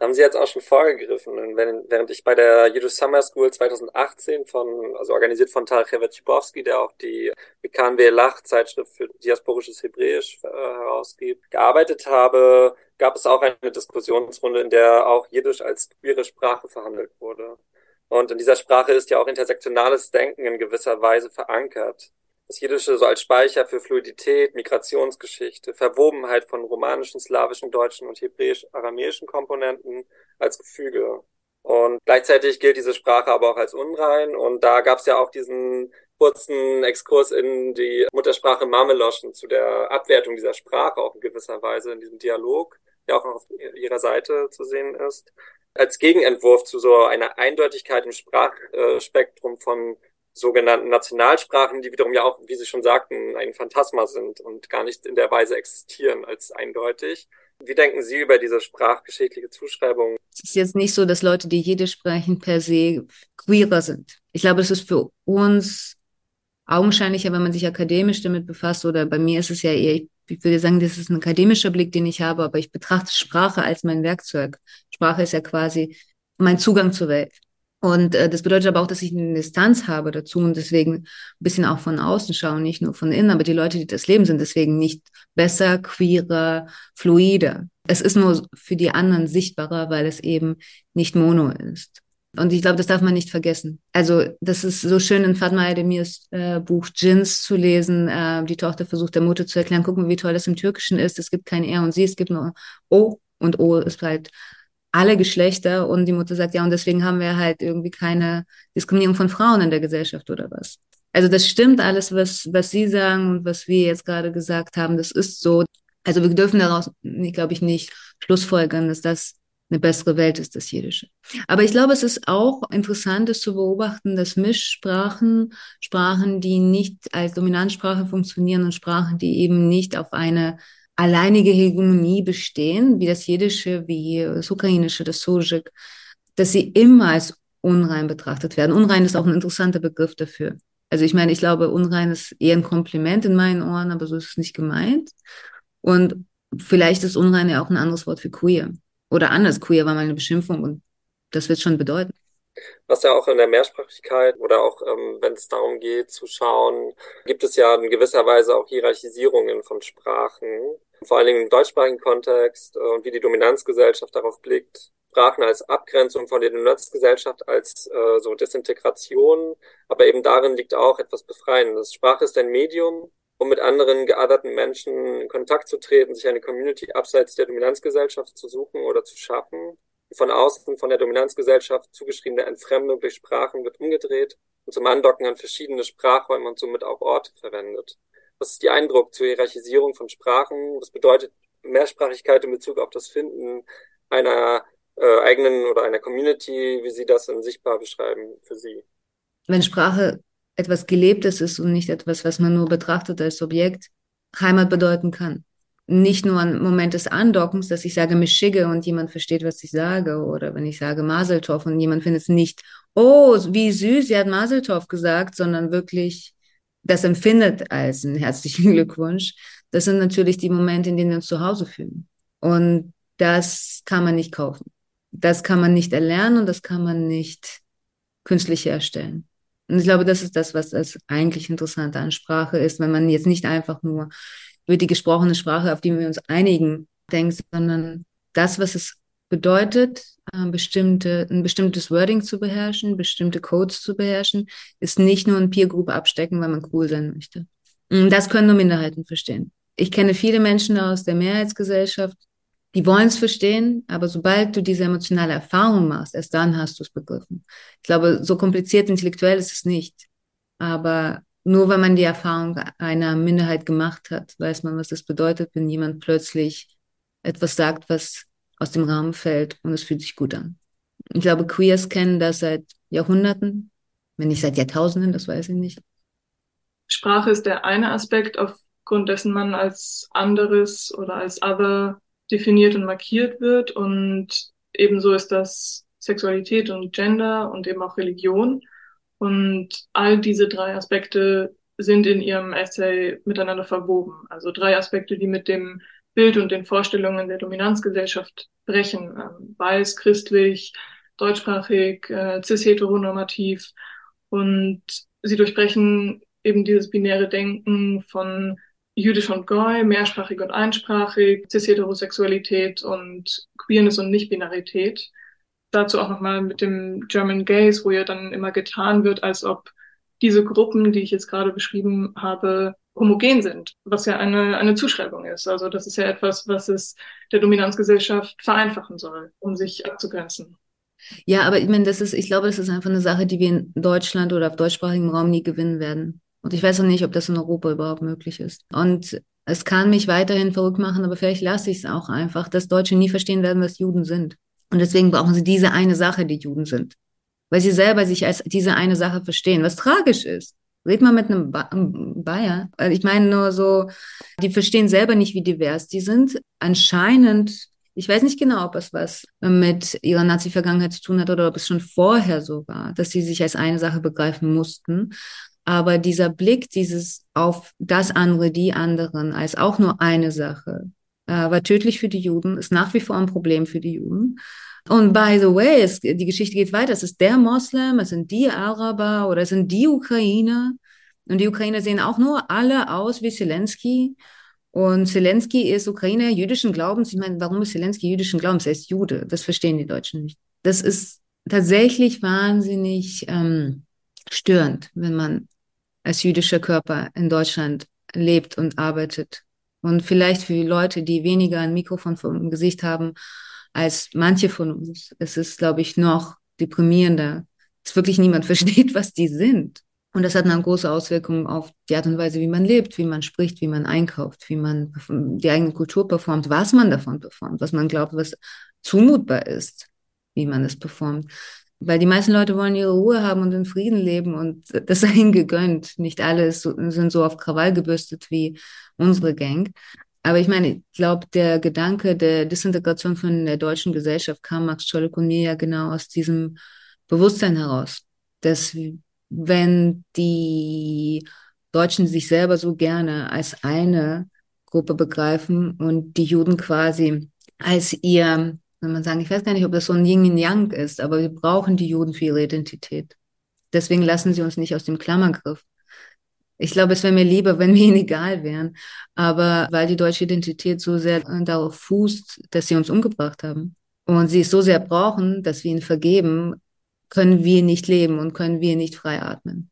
haben Sie jetzt auch schon vorgegriffen. während ich bei der Yiddish Summer School 2018 von, also organisiert von Tal Chewetschibowski, der auch die Bekan Lach Zeitschrift für diasporisches Hebräisch äh, herausgibt, gearbeitet habe, gab es auch eine Diskussionsrunde, in der auch Jiddisch als queere Sprache verhandelt wurde. Und in dieser Sprache ist ja auch intersektionales Denken in gewisser Weise verankert das Jiddische so als Speicher für Fluidität, Migrationsgeschichte, Verwobenheit von romanischen, slawischen, deutschen und hebräisch-aramäischen Komponenten als Gefüge. Und gleichzeitig gilt diese Sprache aber auch als unrein. Und da gab es ja auch diesen kurzen Exkurs in die Muttersprache Mameloschen zu der Abwertung dieser Sprache auch in gewisser Weise in diesem Dialog, der auch noch auf ihrer Seite zu sehen ist. Als Gegenentwurf zu so einer Eindeutigkeit im Sprachspektrum von sogenannten Nationalsprachen, die wiederum ja auch, wie Sie schon sagten, ein Phantasma sind und gar nicht in der Weise existieren als eindeutig. Wie denken Sie über diese sprachgeschichtliche Zuschreibung? Es ist jetzt nicht so, dass Leute, die Jiddisch sprechen, per se queerer sind. Ich glaube, es ist für uns augenscheinlicher, wenn man sich akademisch damit befasst, oder bei mir ist es ja eher, ich würde sagen, das ist ein akademischer Blick, den ich habe, aber ich betrachte Sprache als mein Werkzeug. Sprache ist ja quasi mein Zugang zur Welt. Und äh, das bedeutet aber auch, dass ich eine Distanz habe dazu und deswegen ein bisschen auch von außen schaue, nicht nur von innen, aber die Leute, die das leben, sind deswegen nicht besser, queerer, fluider. Es ist nur für die anderen sichtbarer, weil es eben nicht mono ist. Und ich glaube, das darf man nicht vergessen. Also das ist so schön in Fatma Edemirs äh, Buch Jins zu lesen. Äh, die Tochter versucht der Mutter zu erklären, guck mal, wie toll das im Türkischen ist. Es gibt kein Er und Sie, es gibt nur O. Und O ist halt alle Geschlechter und die Mutter sagt, ja, und deswegen haben wir halt irgendwie keine Diskriminierung von Frauen in der Gesellschaft oder was. Also das stimmt alles, was, was Sie sagen und was wir jetzt gerade gesagt haben, das ist so. Also wir dürfen daraus, glaube ich, nicht schlussfolgern, dass das eine bessere Welt ist, das Jiddische. Aber ich glaube, es ist auch interessant, es zu beobachten, dass Mischsprachen, Sprachen, die nicht als Dominantsprache funktionieren und Sprachen, die eben nicht auf eine alleinige Hegemonie bestehen, wie das Jiddische, wie das Ukrainische, das Sujik, dass sie immer als unrein betrachtet werden. Unrein ist auch ein interessanter Begriff dafür. Also ich meine, ich glaube, unrein ist eher ein Kompliment in meinen Ohren, aber so ist es nicht gemeint. Und vielleicht ist unrein ja auch ein anderes Wort für queer. Oder anders, queer war mal eine Beschimpfung und das wird schon bedeuten. Was ja auch in der Mehrsprachigkeit oder auch ähm, wenn es darum geht zu schauen, gibt es ja in gewisser Weise auch Hierarchisierungen von Sprachen vor allen Dingen im deutschsprachigen Kontext äh, und wie die Dominanzgesellschaft darauf blickt, Sprachen als Abgrenzung von der Dominanzgesellschaft, als äh, so Desintegration, aber eben darin liegt auch etwas Befreiendes. Sprache ist ein Medium, um mit anderen geaderten Menschen in Kontakt zu treten, sich eine Community abseits der Dominanzgesellschaft zu suchen oder zu schaffen. Von außen von der Dominanzgesellschaft zugeschriebene Entfremdung durch Sprachen wird umgedreht und zum Andocken an verschiedene Sprachräume und somit auch Orte verwendet. Was ist Ihr Eindruck zur Hierarchisierung von Sprachen? Was bedeutet Mehrsprachigkeit in Bezug auf das Finden einer äh, eigenen oder einer Community, wie Sie das dann sichtbar beschreiben für Sie? Wenn Sprache etwas Gelebtes ist und nicht etwas, was man nur betrachtet als Objekt, Heimat bedeuten kann. Nicht nur ein Moment des Andockens, dass ich sage Mischigge und jemand versteht, was ich sage, oder wenn ich sage Maseltoff und jemand findet es nicht, oh, wie süß, sie hat Maseltoff gesagt, sondern wirklich das empfindet als einen herzlichen Glückwunsch, das sind natürlich die Momente, in denen wir uns zu Hause fühlen. Und das kann man nicht kaufen. Das kann man nicht erlernen und das kann man nicht künstlich herstellen. Und ich glaube, das ist das, was das eigentlich Interessante an Sprache ist, wenn man jetzt nicht einfach nur über die gesprochene Sprache, auf die wir uns einigen, denkt, sondern das, was es bedeutet, äh, bestimmte, ein bestimmtes Wording zu beherrschen, bestimmte Codes zu beherrschen, ist nicht nur ein Peer Group abstecken, weil man cool sein möchte. Und das können nur Minderheiten verstehen. Ich kenne viele Menschen aus der Mehrheitsgesellschaft, die wollen es verstehen, aber sobald du diese emotionale Erfahrung machst, erst dann hast du es begriffen. Ich glaube, so kompliziert intellektuell ist es nicht. Aber nur wenn man die Erfahrung einer Minderheit gemacht hat, weiß man, was es bedeutet, wenn jemand plötzlich etwas sagt, was aus dem Rahmen fällt und es fühlt sich gut an. Ich glaube, Queers kennen das seit Jahrhunderten, wenn nicht seit Jahrtausenden, das weiß ich nicht. Sprache ist der eine Aspekt, aufgrund dessen man als anderes oder als other definiert und markiert wird. Und ebenso ist das Sexualität und Gender und eben auch Religion. Und all diese drei Aspekte sind in ihrem Essay miteinander verwoben. Also drei Aspekte, die mit dem Bild und den Vorstellungen der Dominanzgesellschaft brechen. Ähm, weiß, christlich, deutschsprachig, äh, cis-heteronormativ. Und sie durchbrechen eben dieses binäre Denken von jüdisch und Goy, mehrsprachig und einsprachig, cis-heterosexualität und Queerness und Nichtbinarität. Dazu auch nochmal mit dem German Gays, wo ja dann immer getan wird, als ob diese Gruppen, die ich jetzt gerade beschrieben habe, homogen sind, was ja eine, eine Zuschreibung ist. Also das ist ja etwas, was es der Dominanzgesellschaft vereinfachen soll, um sich abzugrenzen. Ja, aber ich meine, das ist, ich glaube, das ist einfach eine Sache, die wir in Deutschland oder auf deutschsprachigem Raum nie gewinnen werden. Und ich weiß auch nicht, ob das in Europa überhaupt möglich ist. Und es kann mich weiterhin verrückt machen, aber vielleicht lasse ich es auch einfach, dass Deutsche nie verstehen werden, was Juden sind. Und deswegen brauchen sie diese eine Sache, die Juden sind. Weil sie selber sich als diese eine Sache verstehen, was tragisch ist. Red mal mit einem ba Bayer. Also ich meine nur so, die verstehen selber nicht, wie divers die sind. Anscheinend, ich weiß nicht genau, ob es was mit ihrer Nazi-Vergangenheit zu tun hat oder ob es schon vorher so war, dass sie sich als eine Sache begreifen mussten. Aber dieser Blick, dieses auf das andere, die anderen, als auch nur eine Sache, äh, war tödlich für die Juden, ist nach wie vor ein Problem für die Juden. Und by the way, es, die Geschichte geht weiter. Es ist der Moslem, es sind die Araber oder es sind die Ukrainer. Und die Ukrainer sehen auch nur alle aus wie Zelensky. Und Zelensky ist Ukrainer jüdischen Glaubens. Ich meine, warum ist Zelensky jüdischen Glaubens? Er ist Jude. Das verstehen die Deutschen nicht. Das ist tatsächlich wahnsinnig ähm, störend, wenn man als jüdischer Körper in Deutschland lebt und arbeitet. Und vielleicht für Leute, die weniger ein Mikrofon vor dem Gesicht haben als manche von uns, es ist, glaube ich, noch deprimierender, dass wirklich niemand versteht, was die sind. Und das hat eine große Auswirkung auf die Art und Weise, wie man lebt, wie man spricht, wie man einkauft, wie man die eigene Kultur performt, was man davon performt, was man glaubt, was zumutbar ist, wie man es performt. Weil die meisten Leute wollen ihre Ruhe haben und in Frieden leben und das sei ihnen gegönnt. Nicht alle sind so auf Krawall gebürstet wie unsere Gang. Aber ich meine, ich glaube, der Gedanke der Disintegration von der deutschen Gesellschaft kam Max Czolek und mir ja genau aus diesem Bewusstsein heraus, dass wenn die Deutschen sich selber so gerne als eine Gruppe begreifen und die Juden quasi als ihr wenn man sagen, ich weiß gar nicht, ob das so ein Yin und Yang ist, aber wir brauchen die Juden für ihre Identität. Deswegen lassen sie uns nicht aus dem Klammergriff. Ich glaube, es wäre mir lieber, wenn wir ihnen egal wären. Aber weil die deutsche Identität so sehr darauf fußt, dass sie uns umgebracht haben und sie es so sehr brauchen, dass wir ihnen vergeben, können wir nicht leben und können wir nicht frei atmen.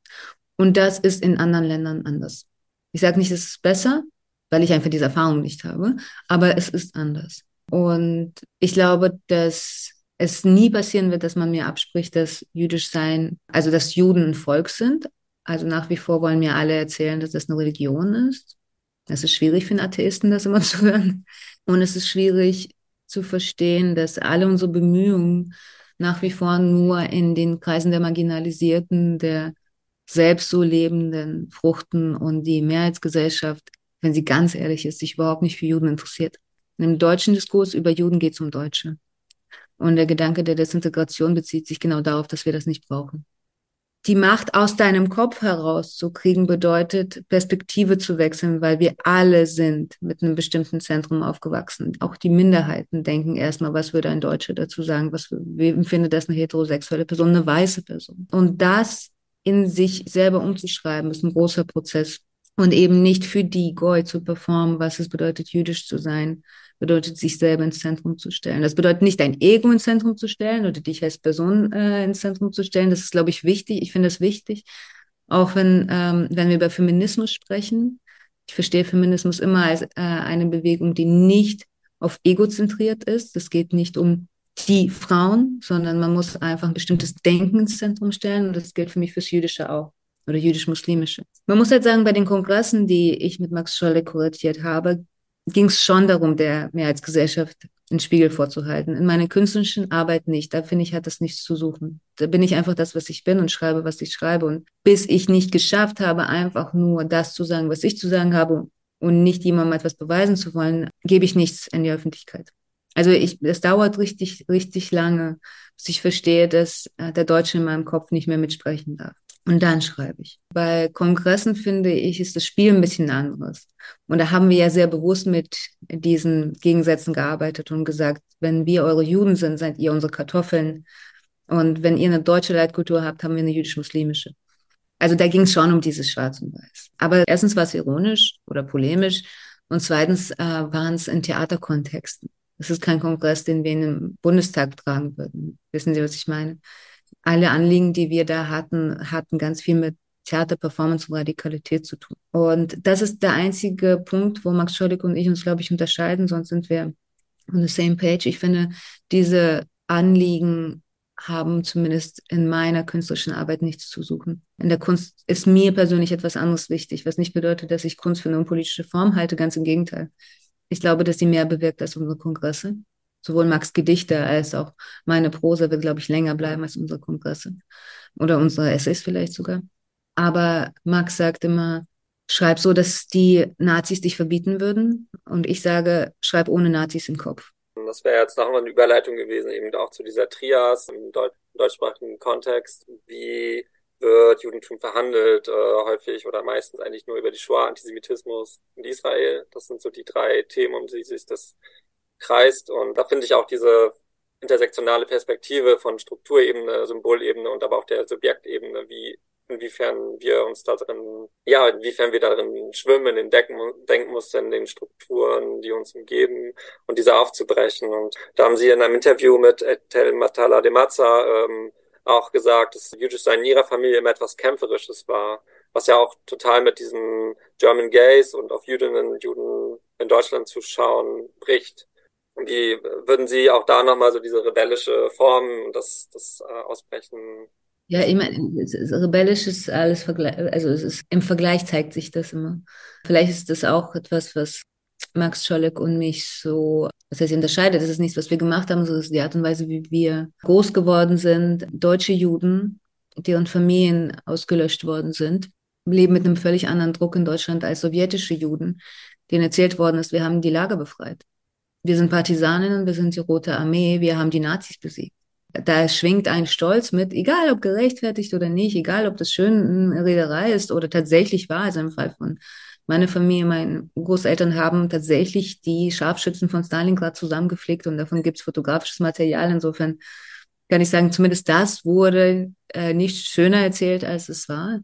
Und das ist in anderen Ländern anders. Ich sage nicht, es ist besser, weil ich einfach diese Erfahrung nicht habe, aber es ist anders. Und ich glaube, dass es nie passieren wird, dass man mir abspricht, dass jüdisch sein, also dass Juden ein Volk sind. Also nach wie vor wollen mir alle erzählen, dass das eine Religion ist. Das ist schwierig für einen Atheisten, das immer zu hören. Und es ist schwierig zu verstehen, dass alle unsere Bemühungen nach wie vor nur in den Kreisen der Marginalisierten, der selbst so Lebenden fruchten und die Mehrheitsgesellschaft, wenn sie ganz ehrlich ist, sich überhaupt nicht für Juden interessiert. Im deutschen Diskurs über Juden geht es um Deutsche. Und der Gedanke der Desintegration bezieht sich genau darauf, dass wir das nicht brauchen. Die Macht aus deinem Kopf herauszukriegen, bedeutet, Perspektive zu wechseln, weil wir alle sind mit einem bestimmten Zentrum aufgewachsen. Auch die Minderheiten denken erstmal, was würde ein Deutscher dazu sagen? Was, wie empfindet das eine heterosexuelle Person, eine weiße Person? Und das in sich selber umzuschreiben, ist ein großer Prozess. Und eben nicht für die Goy zu performen, was es bedeutet, jüdisch zu sein, bedeutet, sich selber ins Zentrum zu stellen. Das bedeutet nicht, dein Ego ins Zentrum zu stellen oder dich als Person äh, ins Zentrum zu stellen. Das ist, glaube ich, wichtig. Ich finde das wichtig. Auch wenn, ähm, wenn wir über Feminismus sprechen. Ich verstehe Feminismus immer als äh, eine Bewegung, die nicht auf Ego zentriert ist. Es geht nicht um die Frauen, sondern man muss einfach ein bestimmtes Denken ins Zentrum stellen. Und das gilt für mich fürs Jüdische auch oder jüdisch-muslimische. Man muss halt sagen, bei den Kongressen, die ich mit Max Scholle kuratiert habe, ging es schon darum, der Mehrheitsgesellschaft einen Spiegel vorzuhalten. In meiner künstlerischen Arbeit nicht. Da finde ich, hat das nichts zu suchen. Da bin ich einfach das, was ich bin und schreibe, was ich schreibe. Und bis ich nicht geschafft habe, einfach nur das zu sagen, was ich zu sagen habe und nicht jemandem etwas beweisen zu wollen, gebe ich nichts in die Öffentlichkeit. Also ich, es dauert richtig, richtig lange, bis ich verstehe, dass äh, der Deutsche in meinem Kopf nicht mehr mitsprechen darf. Und dann schreibe ich. Bei Kongressen finde ich, ist das Spiel ein bisschen anderes. Und da haben wir ja sehr bewusst mit diesen Gegensätzen gearbeitet und gesagt, wenn wir eure Juden sind, seid ihr unsere Kartoffeln. Und wenn ihr eine deutsche Leitkultur habt, haben wir eine jüdisch-muslimische. Also da ging es schon um dieses Schwarz und Weiß. Aber erstens war es ironisch oder polemisch und zweitens äh, waren es in Theaterkontexten. Das ist kein Kongress, den wir in einem Bundestag tragen würden. Wissen Sie, was ich meine? Alle Anliegen, die wir da hatten, hatten ganz viel mit Theater, Performance und Radikalität zu tun. Und das ist der einzige Punkt, wo Max Scholik und ich uns, glaube ich, unterscheiden, sonst sind wir on the same page. Ich finde, diese Anliegen haben zumindest in meiner künstlerischen Arbeit nichts zu suchen. In der Kunst ist mir persönlich etwas anderes wichtig, was nicht bedeutet, dass ich Kunst für eine unpolitische Form halte, ganz im Gegenteil. Ich glaube, dass sie mehr bewirkt als unsere Kongresse sowohl Max Gedichte als auch meine Prosa wird, glaube ich, länger bleiben als unsere Kongresse oder unsere Essays vielleicht sogar. Aber Max sagt immer, schreib so, dass die Nazis dich verbieten würden. Und ich sage, schreib ohne Nazis im Kopf. Das wäre jetzt nochmal eine Überleitung gewesen, eben auch zu dieser Trias im deut deutschsprachigen Kontext. Wie wird Judentum verhandelt, äh, häufig oder meistens eigentlich nur über die Shoah, Antisemitismus und Israel. Das sind so die drei Themen, um die sich das kreist. Und da finde ich auch diese intersektionale Perspektive von Strukturebene, Symbolebene und aber auch der Subjektebene, wie inwiefern wir uns da drin, ja, inwiefern wir darin schwimmen, entdecken, denken mussten, in den Strukturen, die uns umgeben und diese aufzubrechen. Und da haben Sie in einem Interview mit Etel Matala de Mazza ähm, auch gesagt, dass jüdisch sein in ihrer Familie immer etwas Kämpferisches war, was ja auch total mit diesen German Gays und auf Jüdinnen und Juden in Deutschland zu schauen bricht. Wie würden Sie auch da nochmal so diese rebellische Form das, das äh, Ausbrechen? Ja, ich meine, rebellisch ist alles Vergleich, also es ist, im Vergleich zeigt sich das immer. Vielleicht ist das auch etwas, was Max Scholleck und mich so, was heißt unterscheidet. Das ist nichts, was wir gemacht haben, sondern ist die Art und Weise, wie wir groß geworden sind. Deutsche Juden, deren Familien ausgelöscht worden sind, leben mit einem völlig anderen Druck in Deutschland als sowjetische Juden, denen erzählt worden ist, wir haben die Lager befreit. Wir sind Partisaninnen, wir sind die Rote Armee, wir haben die Nazis besiegt. Da schwingt ein Stolz mit, egal ob gerechtfertigt oder nicht, egal ob das schön eine Rederei ist oder tatsächlich war, also im Fall von meiner Familie, meine Großeltern haben tatsächlich die Scharfschützen von Stalingrad zusammengepflegt und davon gibt es fotografisches Material. Insofern kann ich sagen, zumindest das wurde äh, nicht schöner erzählt, als es war.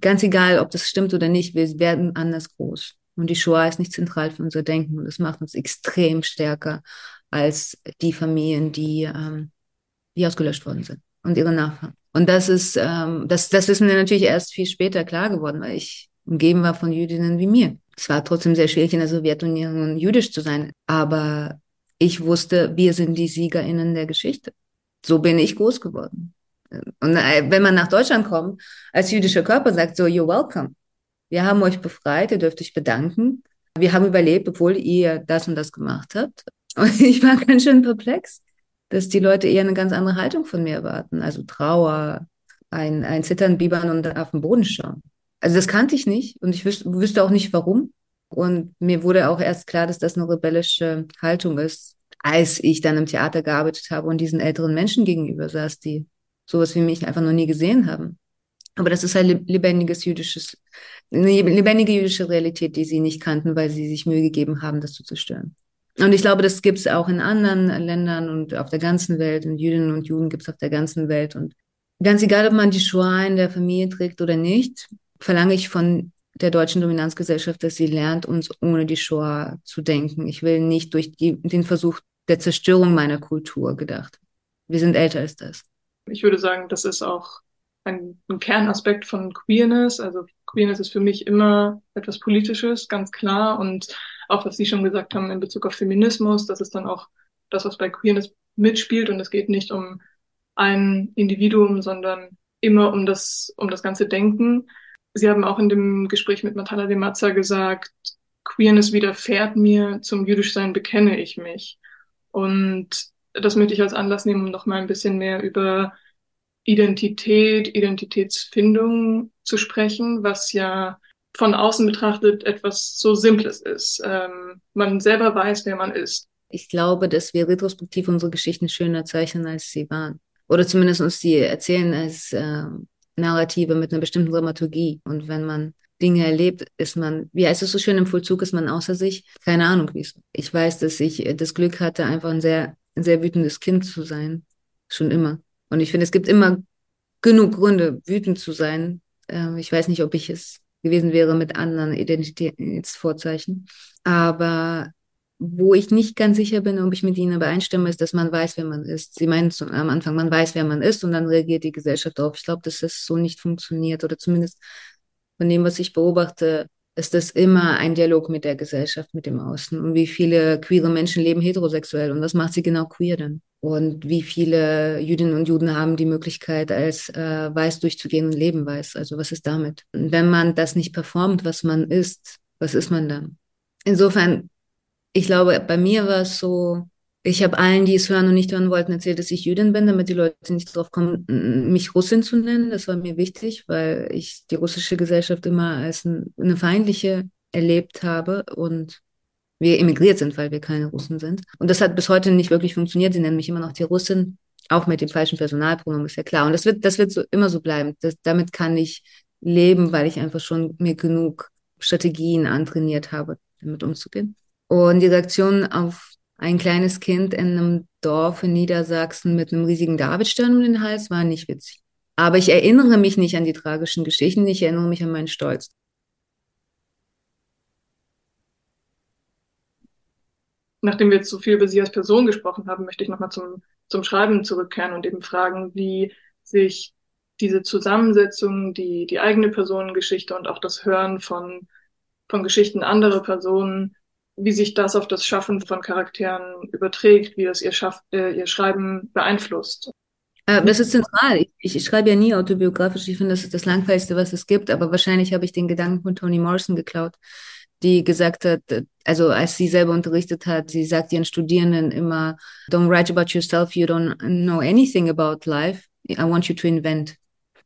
Ganz egal, ob das stimmt oder nicht, wir werden anders groß. Und die Shoah ist nicht zentral für unser Denken. Und das macht uns extrem stärker als die Familien, die, ähm, die ausgelöscht worden sind und ihre Nachfahren. Und das ist, ähm, das, das ist mir natürlich erst viel später klar geworden, weil ich umgeben war von Jüdinnen wie mir. Es war trotzdem sehr schwierig, in der Sowjetunion jüdisch zu sein. Aber ich wusste, wir sind die SiegerInnen der Geschichte. So bin ich groß geworden. Und äh, wenn man nach Deutschland kommt, als jüdischer Körper sagt so, you're welcome. Wir haben euch befreit, ihr dürft euch bedanken. Wir haben überlebt, obwohl ihr das und das gemacht habt. Und ich war ganz schön perplex, dass die Leute eher eine ganz andere Haltung von mir erwarten. Also Trauer, ein, ein Zittern, Bibern und auf den Boden schauen. Also das kannte ich nicht und ich wüsste, wüsste auch nicht warum. Und mir wurde auch erst klar, dass das eine rebellische Haltung ist, als ich dann im Theater gearbeitet habe und diesen älteren Menschen gegenüber saß, die sowas wie mich einfach noch nie gesehen haben. Aber das ist halt lebendiges jüdisches, eine lebendige jüdische Realität, die sie nicht kannten, weil sie sich Mühe gegeben haben, das zu zerstören. Und ich glaube, das gibt es auch in anderen Ländern und auf der ganzen Welt. Und Jüdinnen und Juden gibt es auf der ganzen Welt. Und ganz egal, ob man die Shoah in der Familie trägt oder nicht, verlange ich von der deutschen Dominanzgesellschaft, dass sie lernt, uns ohne die Shoah zu denken. Ich will nicht durch die, den Versuch der Zerstörung meiner Kultur gedacht. Wir sind älter als das. Ich würde sagen, das ist auch ein, ein Kernaspekt von Queerness. Also Queerness ist für mich immer etwas Politisches, ganz klar. Und auch was Sie schon gesagt haben in Bezug auf Feminismus, das ist dann auch das, was bei Queerness mitspielt. Und es geht nicht um ein Individuum, sondern immer um das, um das ganze Denken. Sie haben auch in dem Gespräch mit Matala de Mazza gesagt, Queerness widerfährt mir, zum Jüdischsein bekenne ich mich. Und das möchte ich als Anlass nehmen, um noch mal ein bisschen mehr über Identität, Identitätsfindung zu sprechen, was ja von außen betrachtet etwas so Simples ist. Ähm, man selber weiß, wer man ist. Ich glaube, dass wir retrospektiv unsere Geschichten schöner zeichnen, als sie waren. Oder zumindest uns die erzählen als äh, Narrative mit einer bestimmten Dramaturgie. Und wenn man Dinge erlebt, ist man, wie heißt es so schön, im Vollzug ist man außer sich. Keine Ahnung, wie es. Ich weiß, dass ich das Glück hatte, einfach ein sehr, ein sehr wütendes Kind zu sein. Schon immer. Und ich finde, es gibt immer genug Gründe, wütend zu sein. Ähm, ich weiß nicht, ob ich es gewesen wäre mit anderen Identitätsvorzeichen. Aber wo ich nicht ganz sicher bin, ob ich mit ihnen übereinstimme, ist, dass man weiß, wer man ist. Sie meinen am Anfang, man weiß, wer man ist und dann reagiert die Gesellschaft darauf. Ich glaube, dass das so nicht funktioniert oder zumindest von dem, was ich beobachte, ist das immer ein Dialog mit der Gesellschaft, mit dem Außen. Und wie viele queere Menschen leben heterosexuell und was macht sie genau queer dann? Und wie viele Jüdinnen und Juden haben die Möglichkeit, als äh, weiß durchzugehen und leben weiß? Also was ist damit? Wenn man das nicht performt, was man ist, was ist man dann? Insofern, ich glaube, bei mir war es so, ich habe allen, die es hören und nicht hören wollten, erzählt, dass ich Jüdin bin, damit die Leute nicht drauf kommen, mich Russin zu nennen. Das war mir wichtig, weil ich die russische Gesellschaft immer als ein, eine feindliche erlebt habe und wir emigriert sind, weil wir keine Russen sind. Und das hat bis heute nicht wirklich funktioniert. Sie nennen mich immer noch die Russin, auch mit dem falschen Personalpronomen, ist ja klar. Und das wird, das wird so, immer so bleiben. Das, damit kann ich leben, weil ich einfach schon mir genug Strategien antrainiert habe, damit umzugehen. Und die Reaktion auf ein kleines Kind in einem Dorf in Niedersachsen mit einem riesigen Davidstern um den Hals war nicht witzig. Aber ich erinnere mich nicht an die tragischen Geschichten, ich erinnere mich an meinen Stolz. Nachdem wir jetzt so viel über Sie als Person gesprochen haben, möchte ich nochmal zum, zum Schreiben zurückkehren und eben fragen, wie sich diese Zusammensetzung, die, die eigene Personengeschichte und auch das Hören von, von Geschichten anderer Personen wie sich das auf das Schaffen von Charakteren überträgt, wie das ihr, Schaff, äh, ihr Schreiben beeinflusst. Äh, das ist zentral. Ich, ich, schreibe ja nie autobiografisch. Ich finde, das ist das Langweiligste, was es gibt. Aber wahrscheinlich habe ich den Gedanken von Toni Morrison geklaut, die gesagt hat, also als sie selber unterrichtet hat, sie sagt ihren Studierenden immer, don't write about yourself, you don't know anything about life. I want you to invent.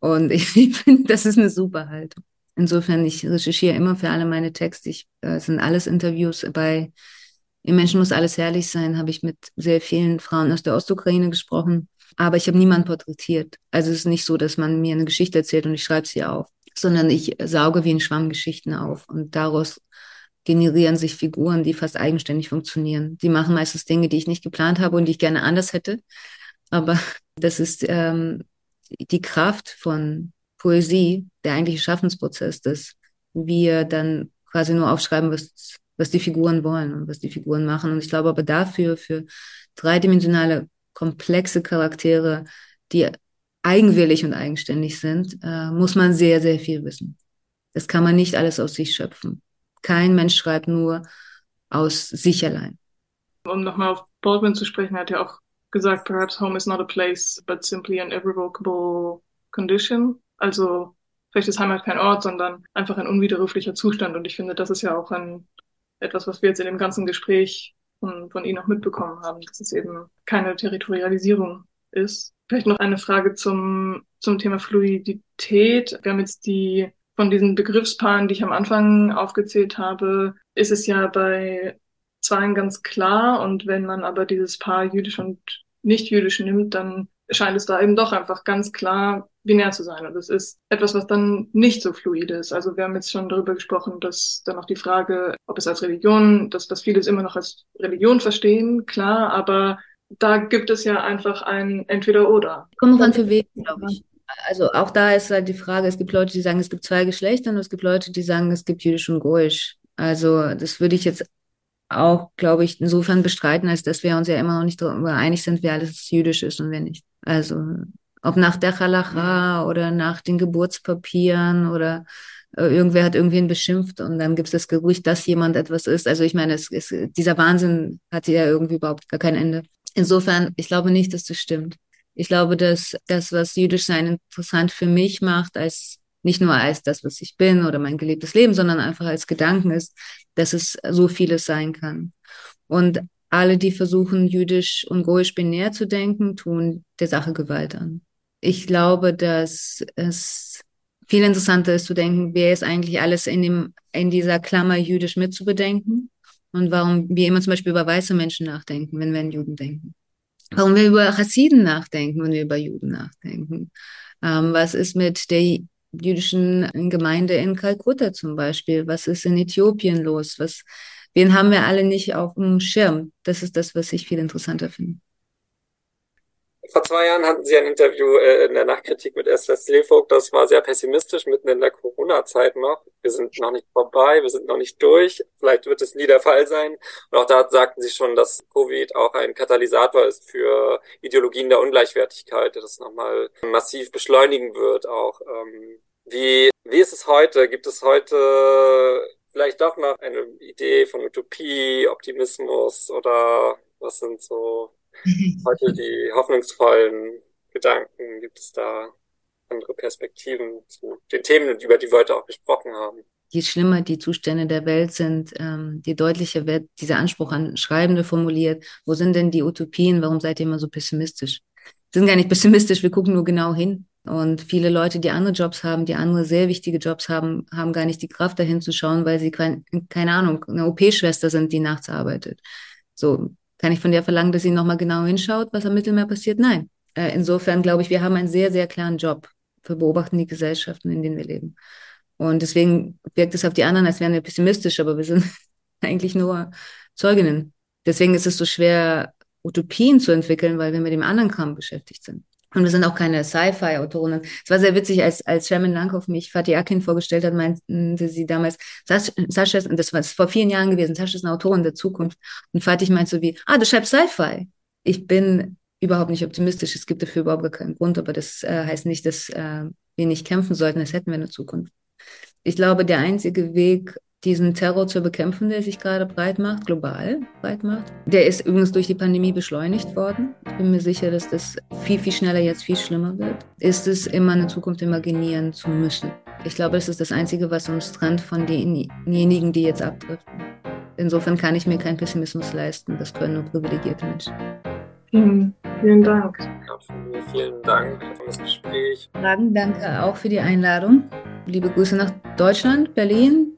Und ich finde, das ist eine super Haltung. Insofern, ich recherchiere immer für alle meine Texte. Ich, äh, es sind alles Interviews bei Im Menschen muss alles herrlich sein, habe ich mit sehr vielen Frauen aus der Ostukraine gesprochen. Aber ich habe niemanden porträtiert. Also es ist nicht so, dass man mir eine Geschichte erzählt und ich schreibe sie auf, sondern ich sauge wie ein Schwamm Geschichten auf und daraus generieren sich Figuren, die fast eigenständig funktionieren. Die machen meistens Dinge, die ich nicht geplant habe und die ich gerne anders hätte. Aber das ist ähm, die Kraft von Poesie der eigentliche Schaffensprozess, dass wir dann quasi nur aufschreiben, was, was die Figuren wollen und was die Figuren machen. Und ich glaube aber dafür, für dreidimensionale, komplexe Charaktere, die eigenwillig und eigenständig sind, äh, muss man sehr, sehr viel wissen. Das kann man nicht alles aus sich schöpfen. Kein Mensch schreibt nur aus sich allein. Um nochmal auf Baldwin zu sprechen, er hat ja auch gesagt, perhaps home is not a place, but simply an irrevocable condition. Also vielleicht ist Heimat kein Ort, sondern einfach ein unwiderruflicher Zustand. Und ich finde, das ist ja auch ein, etwas, was wir jetzt in dem ganzen Gespräch von, von Ihnen auch mitbekommen haben, dass es eben keine Territorialisierung ist. Vielleicht noch eine Frage zum, zum Thema Fluidität. Wir haben jetzt die, von diesen Begriffspaaren, die ich am Anfang aufgezählt habe, ist es ja bei zweien ganz klar. Und wenn man aber dieses Paar jüdisch und nicht jüdisch nimmt, dann scheint es da eben doch einfach ganz klar binär zu sein. Und das ist etwas, was dann nicht so fluide ist. Also wir haben jetzt schon darüber gesprochen, dass dann auch die Frage, ob es als Religion, dass, dass viele es immer noch als Religion verstehen, klar, aber da gibt es ja einfach ein Entweder-Oder. Kommt an für wen, glaube ich. Also auch da ist halt die Frage, es gibt Leute, die sagen, es gibt zwei Geschlechter und es gibt Leute, die sagen, es gibt jüdisch und goisch. Also das würde ich jetzt auch, glaube ich, insofern bestreiten, als dass wir uns ja immer noch nicht darüber einig sind, wer alles jüdisch ist und wer nicht. Also ob nach der Halacha oder nach den Geburtspapieren oder äh, irgendwer hat irgendwen beschimpft und dann gibt es das Gerücht, dass jemand etwas ist. Also ich meine, es, es, dieser Wahnsinn hat ja irgendwie überhaupt gar kein Ende. Insofern, ich glaube nicht, dass das stimmt. Ich glaube, dass das, was jüdisch sein interessant für mich macht, als nicht nur als das, was ich bin oder mein gelebtes Leben, sondern einfach als Gedanken ist, dass es so vieles sein kann. Und alle, die versuchen, jüdisch und goisch binär zu denken, tun der Sache Gewalt an. Ich glaube, dass es viel interessanter ist zu denken, wer ist eigentlich alles in dem, in dieser Klammer jüdisch mitzubedenken und warum wir immer zum Beispiel über weiße Menschen nachdenken, wenn wir an Juden denken. Warum wir über Chassiden nachdenken, wenn wir über Juden nachdenken. Ähm, was ist mit der jüdischen Gemeinde in Kalkutta zum Beispiel? Was ist in Äthiopien los? Was, wen haben wir alle nicht auf dem Schirm? Das ist das, was ich viel interessanter finde. Vor zwei Jahren hatten Sie ein Interview äh, in der Nachkritik mit Esther Slevogt. Das war sehr pessimistisch, mitten in der Corona-Zeit noch. Wir sind noch nicht vorbei, wir sind noch nicht durch. Vielleicht wird es nie der Fall sein. Und auch da sagten Sie schon, dass Covid auch ein Katalysator ist für Ideologien der Ungleichwertigkeit, der das nochmal massiv beschleunigen wird. Auch ähm, wie, wie ist es heute? Gibt es heute vielleicht doch noch eine Idee von Utopie, Optimismus oder was sind so heute die hoffnungsvollen Gedanken? Gibt es da andere Perspektiven zu den Themen, über die wir heute auch gesprochen haben? Je schlimmer die Zustände der Welt sind, ähm, je deutlicher wird dieser Anspruch an Schreibende formuliert. Wo sind denn die Utopien? Warum seid ihr immer so pessimistisch? Wir sind gar nicht pessimistisch, wir gucken nur genau hin. Und viele Leute, die andere Jobs haben, die andere sehr wichtige Jobs haben, haben gar nicht die Kraft dahin zu schauen, weil sie kein, keine Ahnung, eine OP-Schwester sind, die nachts arbeitet. So, kann ich von der verlangen, dass sie nochmal genau hinschaut, was am Mittelmeer passiert? Nein. Äh, insofern glaube ich, wir haben einen sehr, sehr klaren Job für beobachten die Gesellschaften, in denen wir leben. Und deswegen wirkt es auf die anderen, als wären wir pessimistisch, aber wir sind eigentlich nur Zeuginnen. Deswegen ist es so schwer, Utopien zu entwickeln, weil wir mit dem anderen Kram beschäftigt sind. Und wir sind auch keine Sci-Fi-Autoren. Es war sehr witzig, als, als Sherman Langhoff mich Fatih Akin vorgestellt hat, meinte sie damals, Sascha, ist, das war vor vielen Jahren gewesen, Sascha ist eine Autorin der Zukunft. Und Fatih meint so wie, ah, du schreibst Sci-Fi. Ich bin überhaupt nicht optimistisch. Es gibt dafür überhaupt keinen Grund, aber das äh, heißt nicht, dass äh, wir nicht kämpfen sollten, als hätten wir eine Zukunft. Ich glaube, der einzige Weg, diesen Terror zu bekämpfen, der sich gerade breit macht, global breit macht. Der ist übrigens durch die Pandemie beschleunigt worden. Ich bin mir sicher, dass das viel, viel schneller jetzt viel schlimmer wird. Ist es immer eine Zukunft imaginieren zu müssen. Ich glaube, das ist das Einzige, was uns trennt von denjenigen, die jetzt abdriften. Insofern kann ich mir keinen Pessimismus leisten. Das können nur privilegierte Menschen. Vielen, vielen Dank. vielen Dank für das Gespräch. Fragen, danke auch für die Einladung. Liebe Grüße nach Deutschland, Berlin,